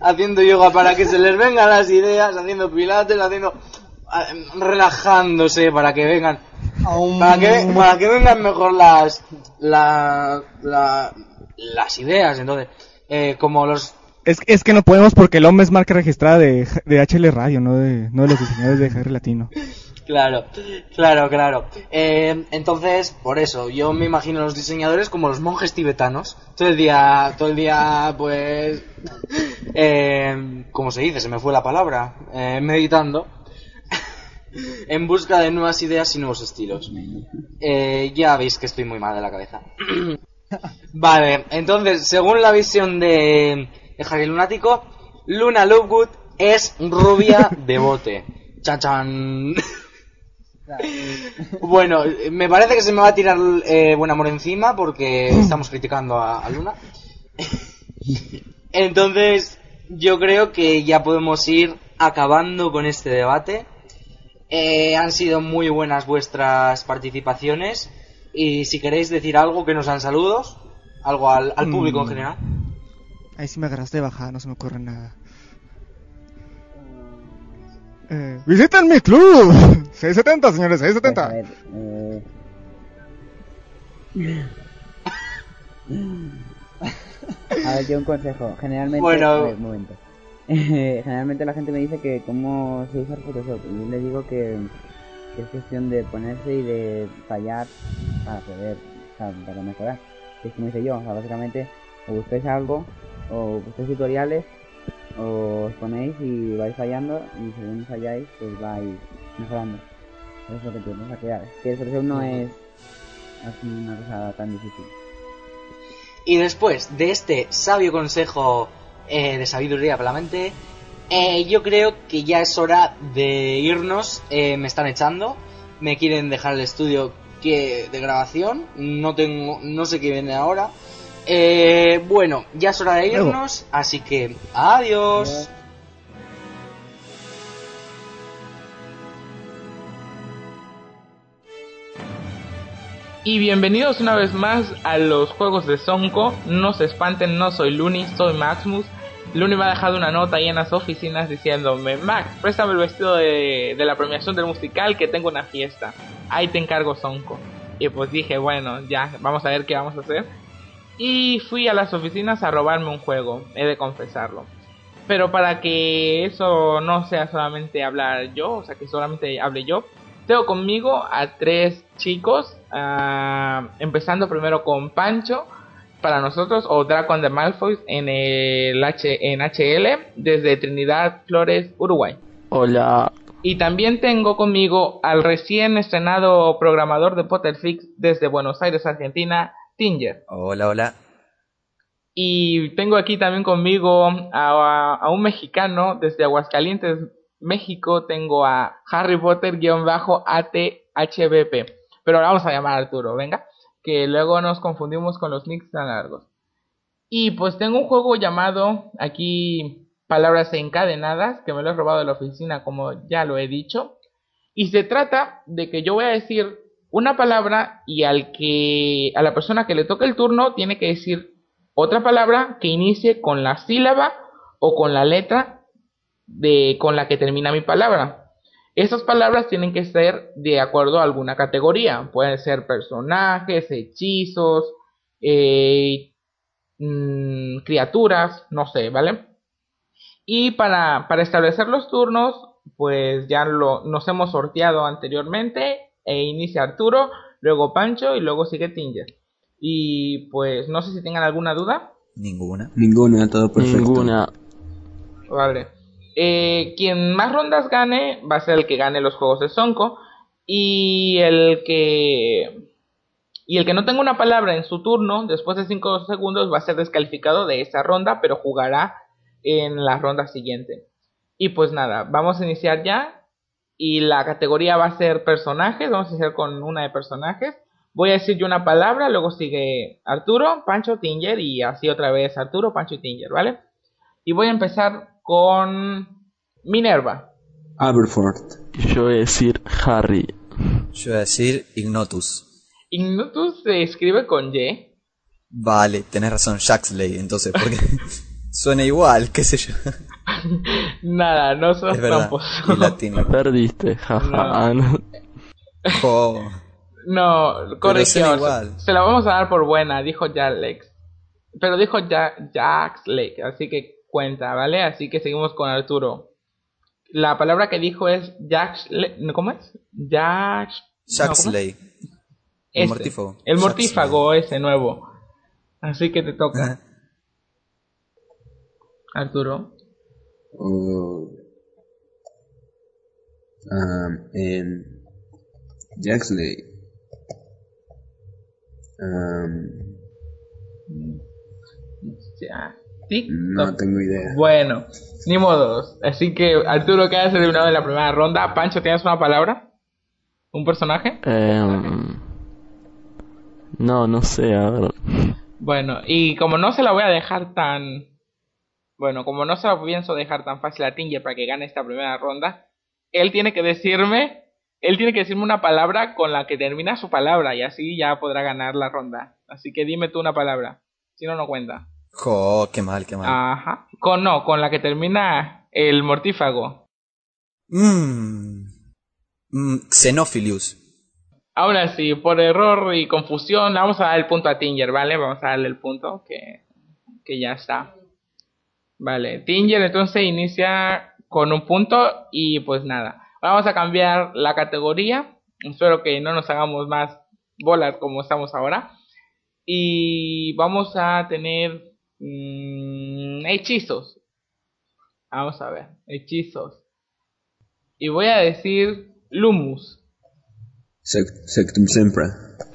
Haciendo yoga para que se les vengan las ideas, haciendo pilates, haciendo. ah, relajándose para que vengan. Para que, para que vengan mejor las. La, la- las ideas, entonces. eh, como los. Es, es que no podemos porque el hombre es marca registrada de, de HL Radio, no de, no de los diseñadores de Harry Latino. Claro, claro, claro. Eh, entonces, por eso, yo me imagino a los diseñadores como los monjes tibetanos. Todo el día, todo el día, pues, eh, ¿cómo se dice? Se me fue la palabra. Eh, meditando. en busca de nuevas ideas y nuevos estilos. Eh, ya veis que estoy muy mal de la cabeza. vale, entonces, según la visión de, de Harry Lunático, Luna Lovegood es rubia de bote. Chachan. Bueno, me parece que se me va a tirar eh, buen amor encima porque estamos criticando a, a Luna. Entonces, yo creo que ya podemos ir acabando con este debate. Eh, han sido muy buenas vuestras participaciones y si queréis decir algo, que nos dan saludos, algo al, al público en Mm. general. Ahí sí me agarraste de bajada, no se me ocurre nada. Eh, ¡Visiten mi club! 670, señores, Pues, a 670. ver, eh... a ver, yo un consejo. Generalmente... Bueno. a ver, un momento. Generalmente la gente me dice que cómo se usa el Photoshop. Y yo le digo que, que es cuestión de ponerse y de fallar para poder, o sea, para mejorar. Que es como hice yo, o sea, básicamente o buscáis algo, o buscáis tutoriales, os ponéis y vais fallando, y según falláis, pues vais mejorando. Eso es lo que entiendo, o sea, que, que el Photoshop no es así una cosa tan difícil. Y después de este sabio consejo eh, de sabiduría para la mente, eh, yo creo que ya es hora de irnos. Eh, me están echando, me quieren dejar el estudio que de grabación. No tengo, no sé qué viene ahora. Eh, bueno, ya es hora de Luego. irnos, así que adiós. Y bienvenidos una vez más a los juegos de Sonko. No se espanten, no soy Looney, soy Maximus. Looney me ha dejado una nota ahí en las oficinas diciéndome, Max, préstame el vestido de, de la premiación del musical que tengo una fiesta. Ahí te encargo Sonko. Y pues dije, bueno, ya, vamos a ver qué vamos a hacer. Y fui a las oficinas a robarme un juego, he de confesarlo. Pero para que eso no sea solamente hablar yo, o sea, que solamente hable yo, tengo conmigo a tres chicos, ah, empezando primero con Pancho, para nosotros, o Draco de Malfoy en el H en HL, desde Trinidad Flores, Uruguay. Hola. Y también tengo conmigo al recién estrenado programador de Potterfix desde Buenos Aires, Argentina, Tinger. Hola, hola. Y tengo aquí también conmigo a, a un mexicano desde Aguascalientes, México. Tengo a Harry Potter-ATHBP. Pero ahora vamos a llamar a Arturo, venga. Que luego nos confundimos con los nicks tan largos. Y pues tengo un juego llamado aquí Palabras encadenadas, que me lo he robado de la oficina, como ya lo he dicho. Y se trata de que yo voy a decir una palabra y al que a la persona que le toque el turno tiene que decir otra palabra que inicie con la sílaba o con la letra de con la que termina mi palabra. Esas palabras tienen que ser de acuerdo a alguna categoría. Pueden ser personajes, hechizos, eh, mm, criaturas, no sé, ¿vale? Y para, para establecer los turnos, pues ya lo, nos hemos sorteado anteriormente e inicia Arturo, luego Pancho y luego sigue Tinger. Y pues no sé si tengan alguna duda. Ninguna. Ninguna, todo perfecto. Ninguna. Vale. Eh, quien más rondas gane va a ser el que gane los juegos de Sonko. Y el que. Y el que no tenga una palabra en su turno, después de 5 segundos, va a ser descalificado de esa ronda, pero jugará en la ronda siguiente. Y pues nada, vamos a iniciar ya. Y la categoría va a ser personajes. Vamos a iniciar con una de personajes. Voy a decir yo una palabra, luego sigue Arturo, Pancho, Tinger y así otra vez Arturo, Pancho y Tinger, ¿vale? Y voy a empezar con Minerva. Aberford. Yo voy a decir Harry. Yo voy a decir Ignotus. Ignotus se escribe con Y. Vale, tenés razón, Jaxley, entonces, porque suena igual, qué sé yo. Nada, no sos tramposo. Perdiste, jaja. No. No, corrección. Se la vamos a dar por buena, dijo Jalex. Pero dijo ja Jax Lake, así que cuenta, ¿vale? Así que seguimos con Arturo. La palabra que dijo es Jax ¿Cómo es? Jax. Jaxley. el este, mortífago. El mortífago ese nuevo. Así que te toca. Arturo. Uh, um, en Jaxley. Um, No tengo idea. Bueno, ni modos. Así que Arturo queda eliminado en la primera ronda. Pancho, ¿tienes una palabra? ¿Un personaje? Em, no, no sé, a ver. Bueno, y como no se la voy a dejar tan... Bueno, como no se la pienso dejar tan fácil a Tinger para que gane esta primera ronda, él tiene que decirme él tiene que decirme una palabra con la que termina su palabra y así ya podrá ganar la ronda. Así que dime tú una palabra. Si no, no cuenta. Jo, qué mal, qué mal. Ajá. Con no, con la que termina el mortífago. Mmm. Mm, Xenophilius. Ahora sí, por error y confusión, vamos a dar el punto a Tinger, ¿vale? Vamos a darle el punto que, que ya está. Vale, Tinger entonces inicia con un punto y pues nada. Vamos a cambiar la categoría. Espero que no nos hagamos más bolas como estamos ahora. Y vamos a tener mm, hechizos. Vamos a ver, hechizos. Y voy a decir Lumus. Sectum Sempra.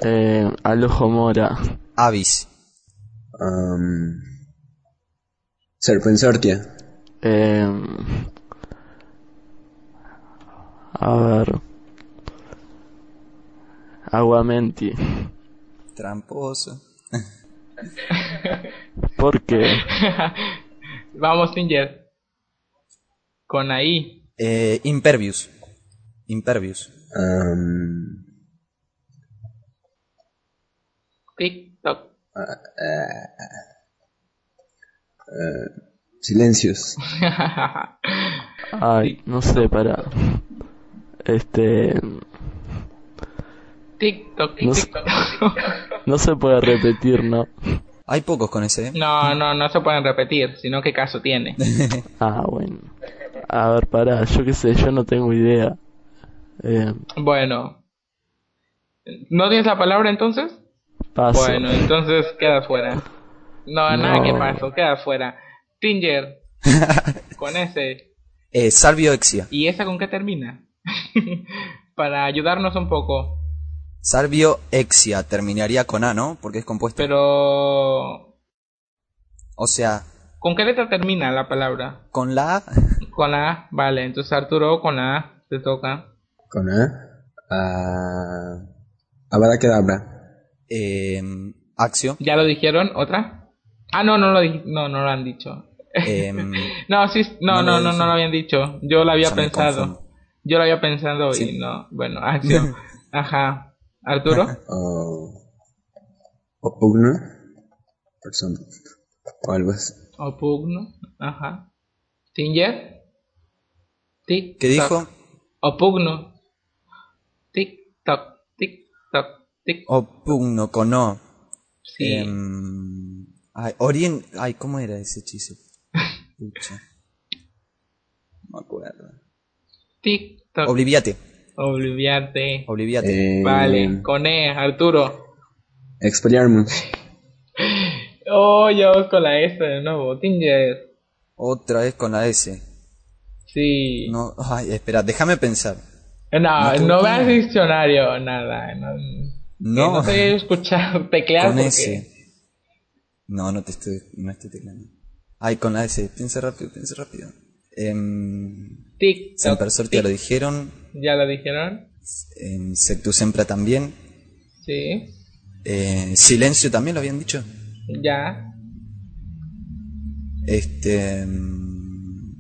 Eh, Alojo Mora. Avis. Um, Serpensortia. Eh, a ver. Aguamenti. Tramposo. ¿Por qué? Vamos, Tinger. Con ahí. Eh, impervius. Impervius. Um... TikTok. Eh, silencios. Ay, no sé, para. Este. TikTok, No. TikTok. No se puede repetir, ¿no? Hay pocos con ese, ¿eh? No, no, no se pueden repetir, sino qué caso tiene. Ah, bueno. A ver, pará, yo qué sé, yo no tengo idea. Eh, Bueno. ¿No tienes la palabra entonces? paso. Bueno, entonces quedas fuera. No, nada No. que pasó, quedas fuera. Tinger. con ese. Eh, Salvio Exia. ¿Y esa con qué termina? Para ayudarnos un poco. Salvio Exia terminaría con A, ¿no? Porque es compuesto. Pero... O sea, ¿Con qué letra termina la palabra? con la A. Con la A. Vale, entonces Arturo con la A te toca. Con A. Ah, Avada Kedavra. Eh, Axio. ¿Ya lo dijeron? ¿Otra? Ah, no, no lo, di- no, no lo han dicho. em, No, sí, no, No no, lo no, lo habían dicho. Yo lo había pensado. Yo lo había pensado Sí. y no. Bueno, acción. Ajá. Arturo. O. O Pugno. Persona. O algo así. O Pugno. Ajá. Tinger. Tic. ¿Qué dijo? O Pugno. Tic, toc, tic, toc, tic. O Pugno con O. Sí. Em, ay, Orien... Ay, ¿cómo era ese hechizo? Pucha. No me acuerdo. Tic, toc. Obliviate. Obliviarte. Obliviate. Eh, Vale, con E, Arturo. Expelliarmus. Oh, ya vamos con la S de nuevo. Tinger. Otra vez con la S. Sí. No, ay, espera, déjame pensar. No, No, no, ¿por veas diccionario, nada. No, No. No te escuchar teclear Con porque... S. No, no te estoy, no estoy teclando. Ay, con la S. Piensa rápido, piensa rápido. Em, Tic, toc, Semper Sortia tic. lo dijeron. ¿Ya lo dijeron? En Sectus Sempra también. Sí. Eh, Silencio también lo habían dicho. Ya. Este. mm,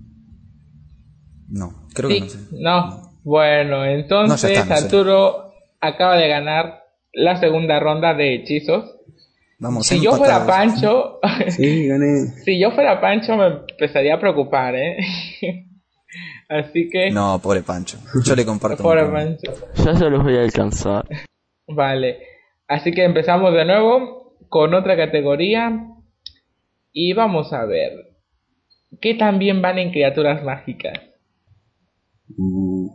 No, creo que no sé. No. Bueno, entonces No, ya está, no sé. Arturo acaba de ganar la segunda ronda de hechizos. Vamos, Si yo fuera. Pancho, Sí, gané. si yo fuera Pancho me empezaría a preocupar, ¿eh? Así que, No, pobre Pancho. Yo le comparto. pobre un. Pancho. Ya se los voy a alcanzar. Vale. Así que empezamos de nuevo con otra categoría. Y vamos a ver. ¿Qué también van en criaturas mágicas? Uh,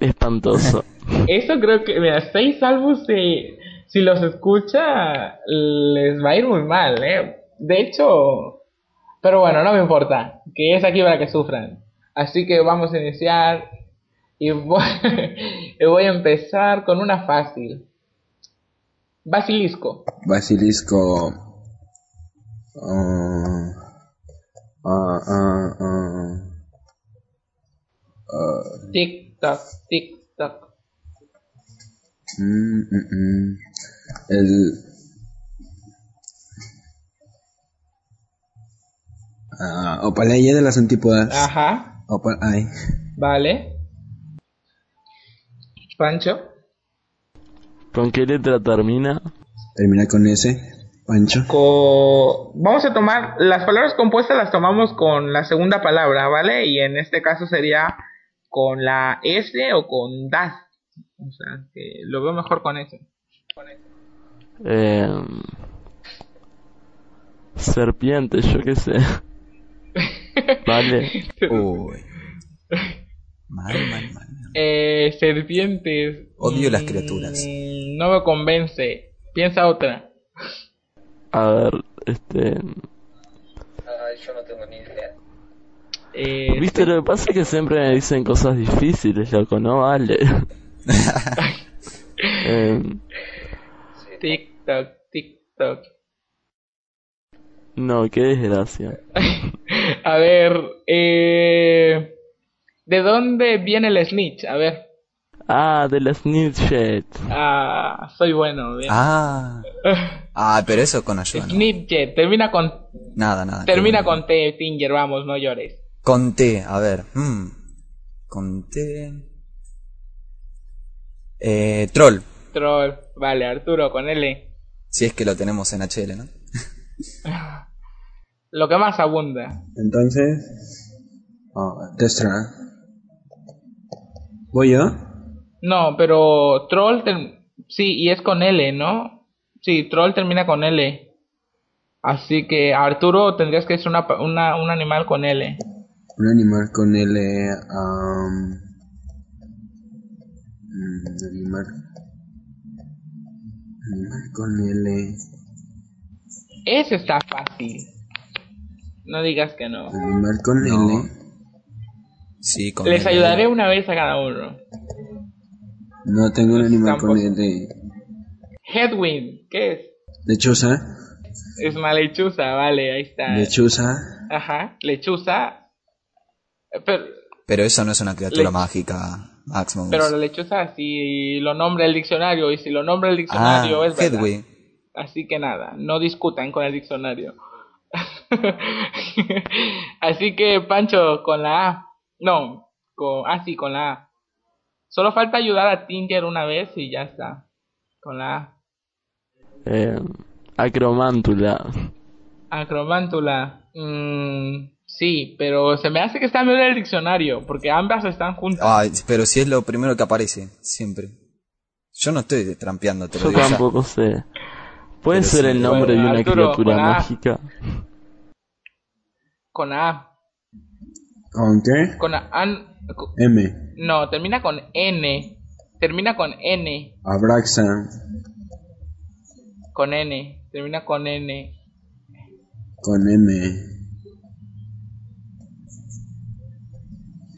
Espantoso. Eso creo que, mira, seis salvos si, si los escucha les va a ir muy mal, ¿eh? De hecho, pero bueno, no me importa, que es aquí para que sufran. Así que vamos a iniciar y voy, y voy a empezar con una fácil. Basilisco. Basilisco. Ah, ah. Ah, Tic toc, tic toc. mm, mm, mm. El. Ah, Opaleia de las antípodas. Ajá, Opa- ay. vale. Pancho. ¿Con qué letra termina? Termina con S. Pancho. Co- Vamos a tomar las palabras compuestas las tomamos con la segunda palabra, ¿vale? Y en este caso sería con la S o con das. O sea, que lo veo mejor con S. Eh, serpiente, yo qué sé. Vale. Uy. Mal, mal, mal. Eh, serpientes. Odio las Mm, criaturas. No me convence. Piensa otra. A ver, este. yo no tengo ni idea. Eh, Viste, lo que pasa es que siempre me dicen cosas difíciles, loco, no vale. Eh, tic toc, tic toc. no, qué desgracia. A ver, eh, ¿de dónde viene el snitch? A ver. Ah, de la Snitchet. Ah, soy bueno. bien. Ah. Ah, pero eso con ayuda. ¿no? Snitchet, termina con Nada, nada. termina con T, Tinger, vamos, no llores. Con T, a ver. mm. Con T. Eh, troll. Troll, vale, Arturo con L. Si es que lo tenemos en HL, ¿no? Lo que más abunda. Entonces. Destra. ¿Voy yo? No, pero Troll, ter- sí, y es con L, ¿no? Sí, Troll termina con L. Así que Arturo tendrías que ser una, pa- una- un animal con L. Un animal con L. am, mm, animal. Animal con L. Ese está fácil. No digas que no. Animal con L. Sí, con Les L. ayudaré una vez a cada uno. No tengo un animal con. L. Headwind, ¿qué es? Lechuza. Es una lechuza, vale, ahí está. Lechuza. Ajá, lechuza. Pero, Pero eso no es una criatura Le- mágica, Pero la lechuza si lo nombra el diccionario y si lo nombra el diccionario ah, es verdad. Así que nada, no discutan con el diccionario. Así que Pancho con la A. No, con ah sí, con la A. Solo falta ayudar a Tinger una vez y ya está. Con la A. Eh, acromántula. Acromántula. Mm, sí, pero se me hace que está en el diccionario, porque ambas están juntas. Ay, pero si es lo primero que aparece, siempre. Yo no estoy trampeando, te lo Yo digo ya. tampoco sé. ¿Puede Pero ser sí. el nombre Bueno, de una Arturo, criatura con A. mágica? Con A. ¿Con qué? Con A. an- co- M. no, termina con N. Termina con N. Abraxa. Con N. Termina con N. Con M.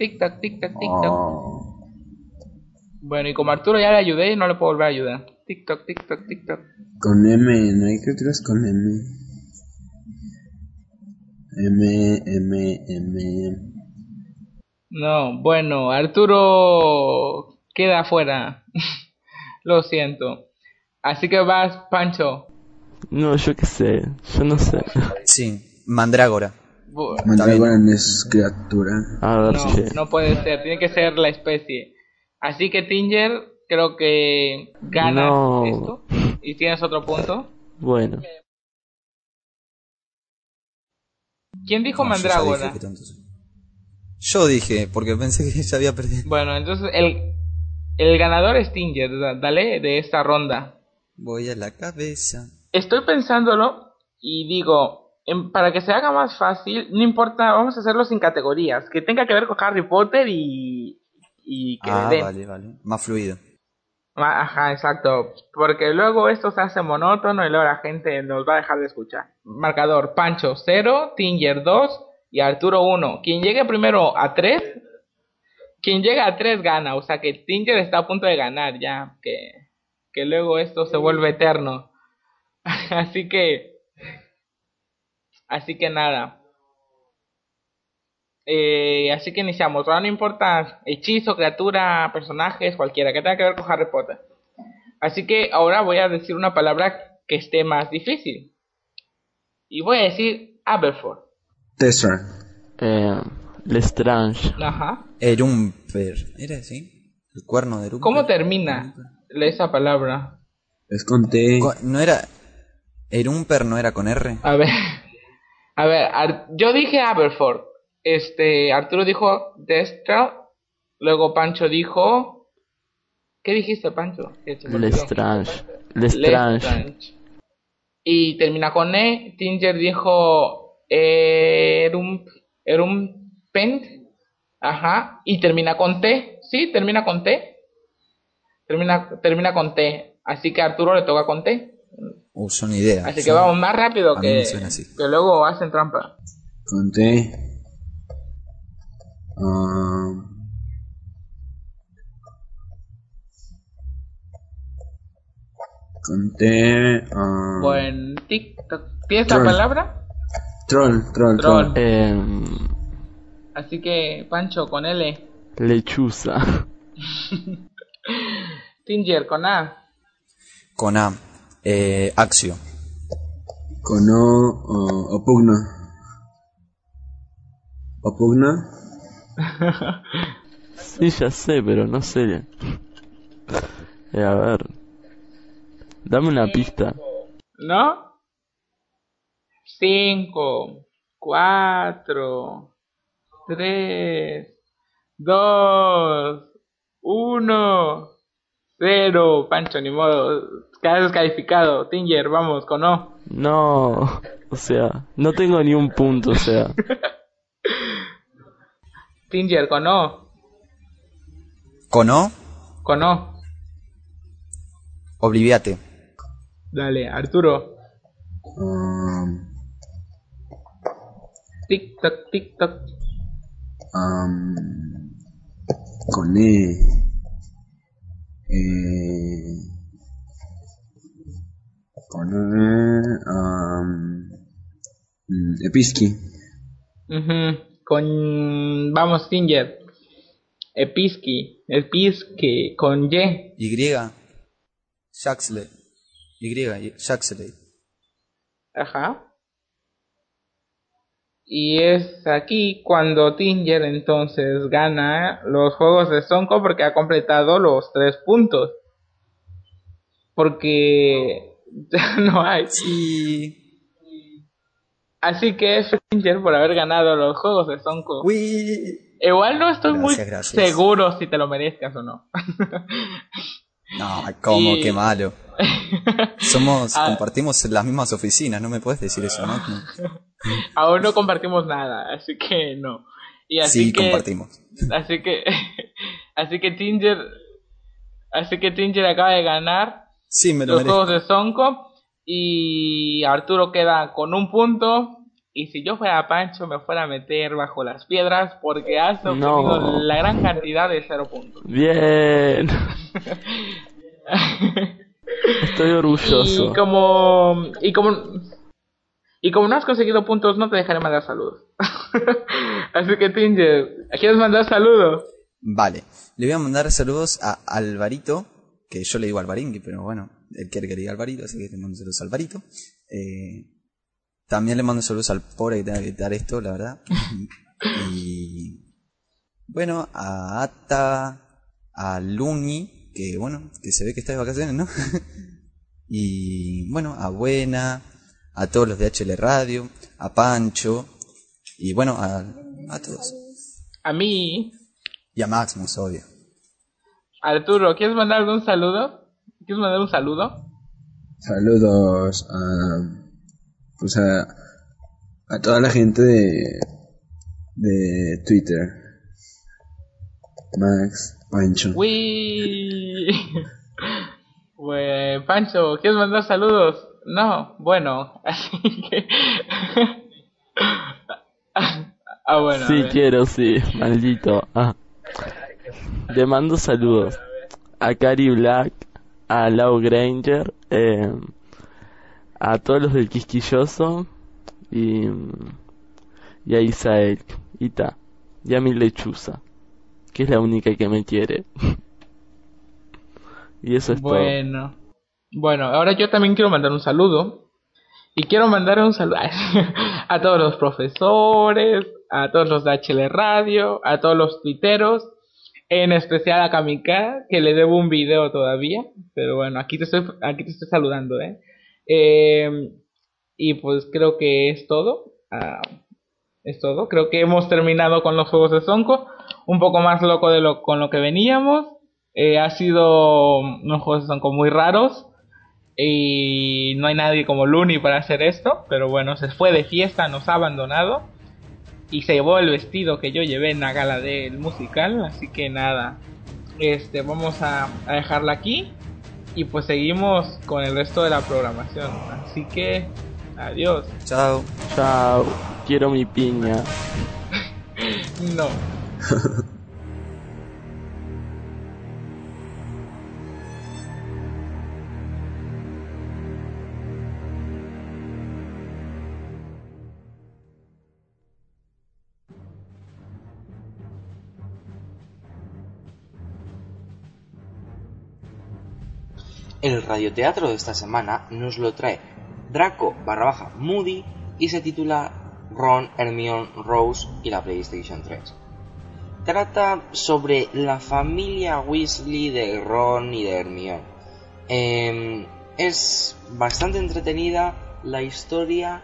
Tic tac, tic tac, tic tac. Oh. Bueno, y como Arturo ya le ayudé, no le puedo volver a ayudar. Tic tac, tic tac, tic tac. Con M. No hay criaturas con M. M, M, M. No, bueno, Arturo queda afuera. Lo siento. Así que vas, Pancho. No, yo qué sé. Yo no sé. Sí, Mandrágora. No es criatura. A ver No, no puede ser, tiene que ser la especie. Así que Tinger, creo que ganas No. esto. Y tienes otro punto. Bueno. ¿Quién dijo No, yo Mandrágora? Yo dije, porque pensé que ya había perdido. Bueno, entonces el, el ganador es Tinger, da- dale, de esta ronda. Voy a la cabeza. Estoy pensándolo y digo, para que se haga más fácil, no importa, vamos a hacerlo sin categorías, que tenga que ver con Harry Potter y, y que Ah, den. vale, vale. Más fluido. Ah, Ajá, exacto. Porque luego esto se hace monótono y luego la gente nos va a dejar de escuchar. Marcador, Pancho 0, Tinger 2 y Arturo 1. Quien llegue primero a 3, quien llega a 3 gana. O sea que Tinger está a punto de ganar ya. Que, que luego esto se vuelve eterno. así que... Así que nada. Eh, así que iniciamos. Ahora no importa hechizo, criatura, personajes, cualquiera que tenga que ver con Harry Potter. Así que ahora voy a decir una palabra que esté más difícil. Y voy a decir Aberford. Tesra. Eh, Lestrange. Ajá. Erumper. ¿Era así? El cuerno de Erumper. ¿Cómo termina esa palabra? Es con T. ¿No era. Erumper no era con R? A ver. A ver, Ar- yo dije Aberford. Este, Arturo dijo Destra. Luego Pancho dijo. ¿Qué dijiste, Pancho? Lestrange. Lestrange. Y termina con E. Tinger dijo Erum, Erumpent. Ajá. Y termina con T. Sí, termina con T. Termina, termina con T. Así que a Arturo le toca con T. Uh, son ideas. Así que vamos más rápido que, que luego hacen trampa. Con T. Ah, con T. ah, Buen tic toc. ¿Tienes la Troll. palabra? Troll, troll, Troll. troll. Eh, Así que Pancho con L. lechuza. Tinger con A. Con A. Eh, Axio. Con O. o- Opugno. Opugno. Sí, ya sé, pero no sé. Eh, a ver. Dame una pista. ¿No? Cinco, cuatro, tres, dos, uno, cero. Pancho, ni modo. Quedas descalificado. Tinger, vamos, con O. No, o sea, no tengo ni un punto, o sea. Tinger, con O. ¿Con O? Con O. Obliviate. Dale, Arturo. Um, Tic toc, tic toc. um, con E. Eh, con. Um, mm, Episki. Con. Vamos, Tinger. Episki. Episki. Con Y. Y. Shaxley. Y. Shaxley. Ajá. Y es aquí cuando Tinger entonces gana los juegos de Sonko porque ha completado los tres puntos. Porque ya no hay. Sí. Así que es Tinger por haber ganado los juegos de Sonko. Igual no estoy muy Gracias, seguro si te lo merezcas o no. No, ¿cómo? Y- Qué malo. Somos, Ah. compartimos las mismas oficinas, no me puedes decir eso, ¿no? Aún no compartimos nada, así que no. Y así Sí, que, compartimos. Así que, así que Tinger, así que Tinger acaba de ganar Sí, me lo los merezco. juegos de Sonko y Arturo queda con un punto. Y si yo fuera Pancho me fuera a meter bajo las piedras porque has obtenido No. la gran cantidad de cero puntos. Bien. Estoy orgulloso. Y como y como y como no has conseguido puntos no te dejaré mandar saludos. Así que Tinger, ¿quieres mandar saludos? Vale. Le voy a mandar saludos a Alvarito, que yo le digo Alvaringui, pero bueno, él quiere que le diga Alvarito, así que le mando saludos a Alvarito. Eh, también le mando saludos al pobre que tenga que editar esto, la verdad. y bueno, a Ata, a Luni, que bueno, que se ve que está de vacaciones, ¿no? y bueno, a Buena, a todos los de HL Radio, a Pancho, y bueno, a, a todos. A mí, Y a Maximus, obvio. Arturo, ¿quieres mandar algún saludo? ¿Quieres mandar un saludo? Saludos a, pues a, a toda la gente de, de Twitter. Max, Pancho. Uy. Pues, Pancho, ¿quieres mandar saludos? No, bueno, así que... ah, bueno. Sí, quiero, sí, maldito. Ah. Le mando saludos a Cari Black, a Lau Granger, eh, a todos los del Quisquilloso y, a Isael, y ta, y a mi lechuza, que es la única que me quiere. y eso es todo. Bueno. Bueno, ahora yo también quiero mandar un saludo. Y quiero mandar un saludo a todos los profesores, a todos los de HL Radio, a todos los tuiteros, en especial a Kamika, que le debo un video todavía. Pero bueno, aquí te estoy, aquí te estoy saludando, ¿eh? Eh, y pues creo que es todo. Ah, es todo. Creo que hemos terminado con los juegos de Sonko. Un poco más loco de lo con lo que veníamos. Eh, ha sido unos juegos de Sonko muy raros. Y no hay nadie como Looney para hacer esto. Pero bueno, se fue de fiesta, nos ha abandonado. Y se llevó el vestido que yo llevé en la gala del musical. Así que nada. Este, vamos a, a dejarla aquí. Y pues seguimos con el resto de la programación. Así que, adiós. Chao. Chao, quiero mi piña. No. El radioteatro de esta semana nos lo trae Draco barra baja Moody y se titula Ron, Hermione, Rose y la PlayStation 3. Trata sobre la familia Weasley de Ron y de Hermione. Em, es bastante entretenida la historia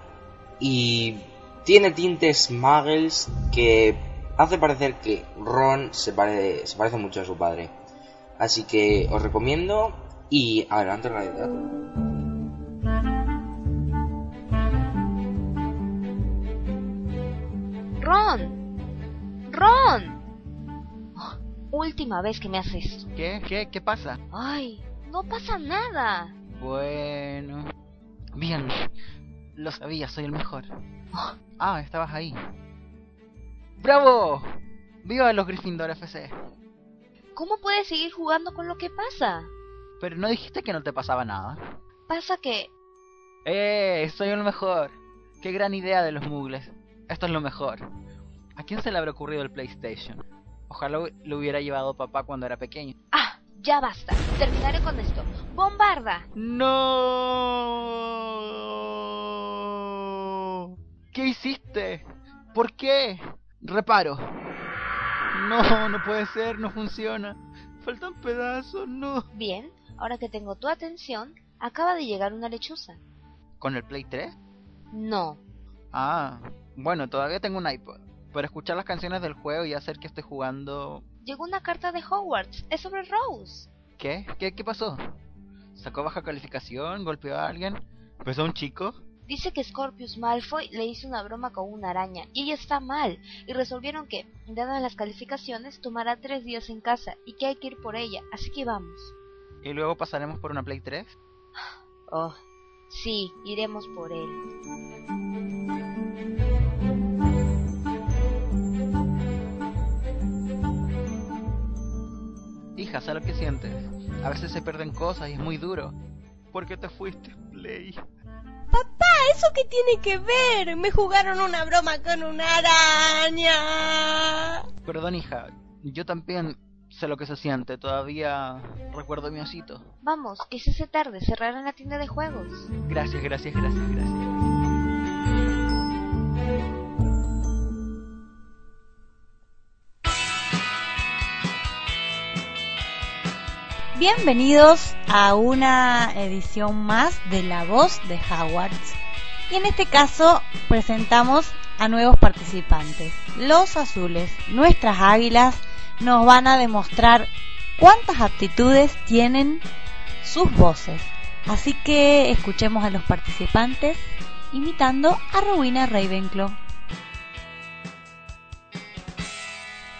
y tiene tintes muggles que hace parecer que Ron se parece, se parece mucho a su padre. Así que os recomiendo y adelante realidad. Ron. Ron. Oh, última vez que me haces esto. ¿Qué? ¿Qué? ¿Qué pasa? Ay, no pasa nada. Bueno. Bien. Lo sabía, soy el mejor. Oh. Ah, estabas ahí. ¡Bravo! ¡Viva los Gryffindor FC! ¿Cómo puedes seguir jugando con lo que pasa? Pero no dijiste que no te pasaba nada. Pasa que... ¡Eh! Soy el mejor. ¡Qué gran idea de los muggles! Esto es lo mejor. ¿A quién se le habrá ocurrido el PlayStation? Ojalá lo hubiera llevado papá cuando era pequeño. Ah, ya basta. Terminaré con esto. ¡Bombarda! ¡No! ¿Qué hiciste? ¿Por qué? Reparo. No, no puede ser, no funciona. Faltan pedazos, no. Bien, ahora que tengo tu atención, acaba de llegar una lechuza. ¿Con el Play 3? No. Ah, bueno, todavía tengo un iPod. Para escuchar las canciones del juego y hacer que esté jugando... Llegó una carta de Hogwarts. Es sobre Rose. ¿Qué? ¿Qué, qué pasó? ¿Sacó baja calificación? ¿Golpeó a alguien? ¿Besó a un chico? Dice que Scorpius Malfoy le hizo una broma con una araña y ella está mal y resolvieron que, dadas las calificaciones, tomará tres días en casa y que hay que ir por ella, así que vamos. ¿Y luego pasaremos por una Play 3? Oh, sí, iremos por él. Hija, ¿sabes lo que sientes? A veces se pierden cosas y es muy duro. ¿Por qué te fuiste, Play? Papá, ¿eso qué tiene que ver? Me jugaron una broma con una araña. Perdón, hija. Yo también sé lo que se siente. Todavía recuerdo mi osito. Vamos, que se hace tarde. Cerrarán la tienda de juegos. Gracias, gracias, gracias, gracias. Bienvenidos a una edición más de La Voz de Hogwarts. Y en este caso presentamos a nuevos participantes. Los azules, nuestras águilas, nos van a demostrar cuántas aptitudes tienen sus voces. Así que escuchemos a los participantes imitando a Rowena Ravenclaw.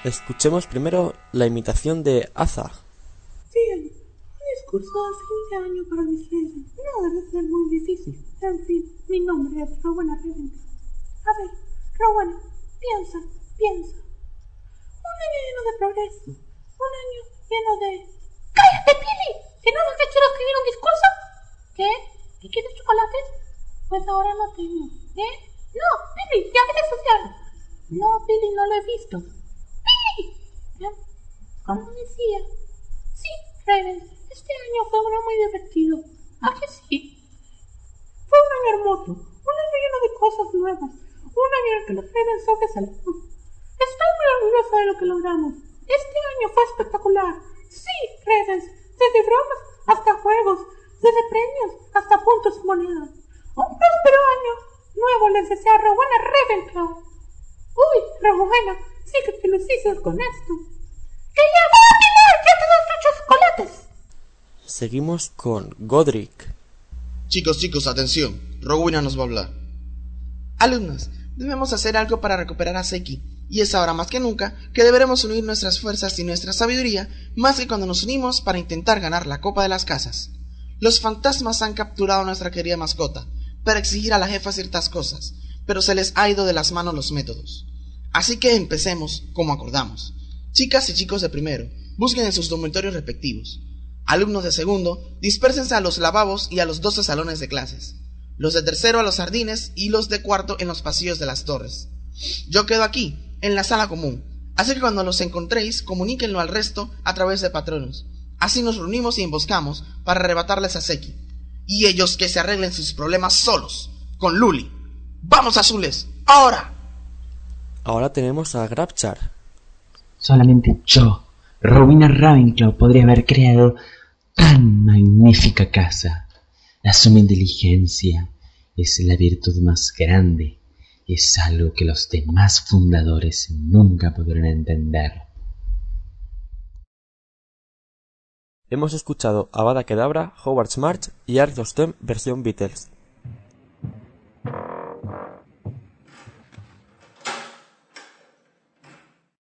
Escuchemos primero la imitación de Aza. Bien, un discurso de fin de año para mis reyes. No debe ser muy difícil. En fin, mi nombre es Rowena Ravenclaw. A ver, Rowena, piensa, piensa. Un año lleno de progreso. Un año lleno de... ¡Cállate, Pili! ¿Que no nos quiero escribir un discurso? ¿Qué? ¿Que quieres chocolates? Pues ahora no tengo. ¿Eh? No, Pili, ya quieres social. No, Pili, no lo he visto. ¡Pili! ¿Eh? Como decía, Sí, Raven, este año fue uno muy divertido. ¿A que sí? Fue un año hermoso, un año lleno de cosas nuevas, un año en el que los Ravens sobresalimos. Estoy muy orgullosa de lo que logramos. Este año fue espectacular. Sí, Ravens, desde bromas hasta juegos, desde premios hasta puntos y monedas. Un próspero año nuevo les desea Rowena Ravenclaw. Uy, Rowena, sí que te lucices con esto. ¡Que ya voy a tener! ¡Ya te doy tus chocolates! Seguimos con Godric. Chicos, chicos, atención. Rowena nos va a hablar. Alumnos, debemos hacer algo para recuperar a Seki. Y es ahora más que nunca que deberemos unir nuestras fuerzas y nuestra sabiduría más que cuando nos unimos para intentar ganar la Copa de las Casas. Los fantasmas han capturado a nuestra querida mascota para exigir a la jefa ciertas cosas, pero se les ha ido de las manos los métodos. Así que empecemos como acordamos. Chicas y chicos de primero, busquen en sus dormitorios respectivos. Alumnos de segundo, dispérsense a los lavabos y a los doce salones de clases. Los de tercero a los jardines y los de cuarto en los pasillos de las torres. Yo quedo aquí, en la sala común. Así que cuando los encontréis, comuníquenlo al resto a través de patronos. Así nos reunimos y emboscamos para arrebatarles a Seki. Y ellos que se arreglen sus problemas solos, con Luli. ¡Vamos, azules! ¡Ahora! Ahora tenemos a Grabchar. Solamente yo, Rowena Ravenclaw, podría haber creado tan magnífica casa. La suma inteligencia es la virtud más grande. Es algo que los demás fundadores nunca podrán entender. Hemos escuchado Avada Kedavra, Howard's March y Art of Them versión Beatles.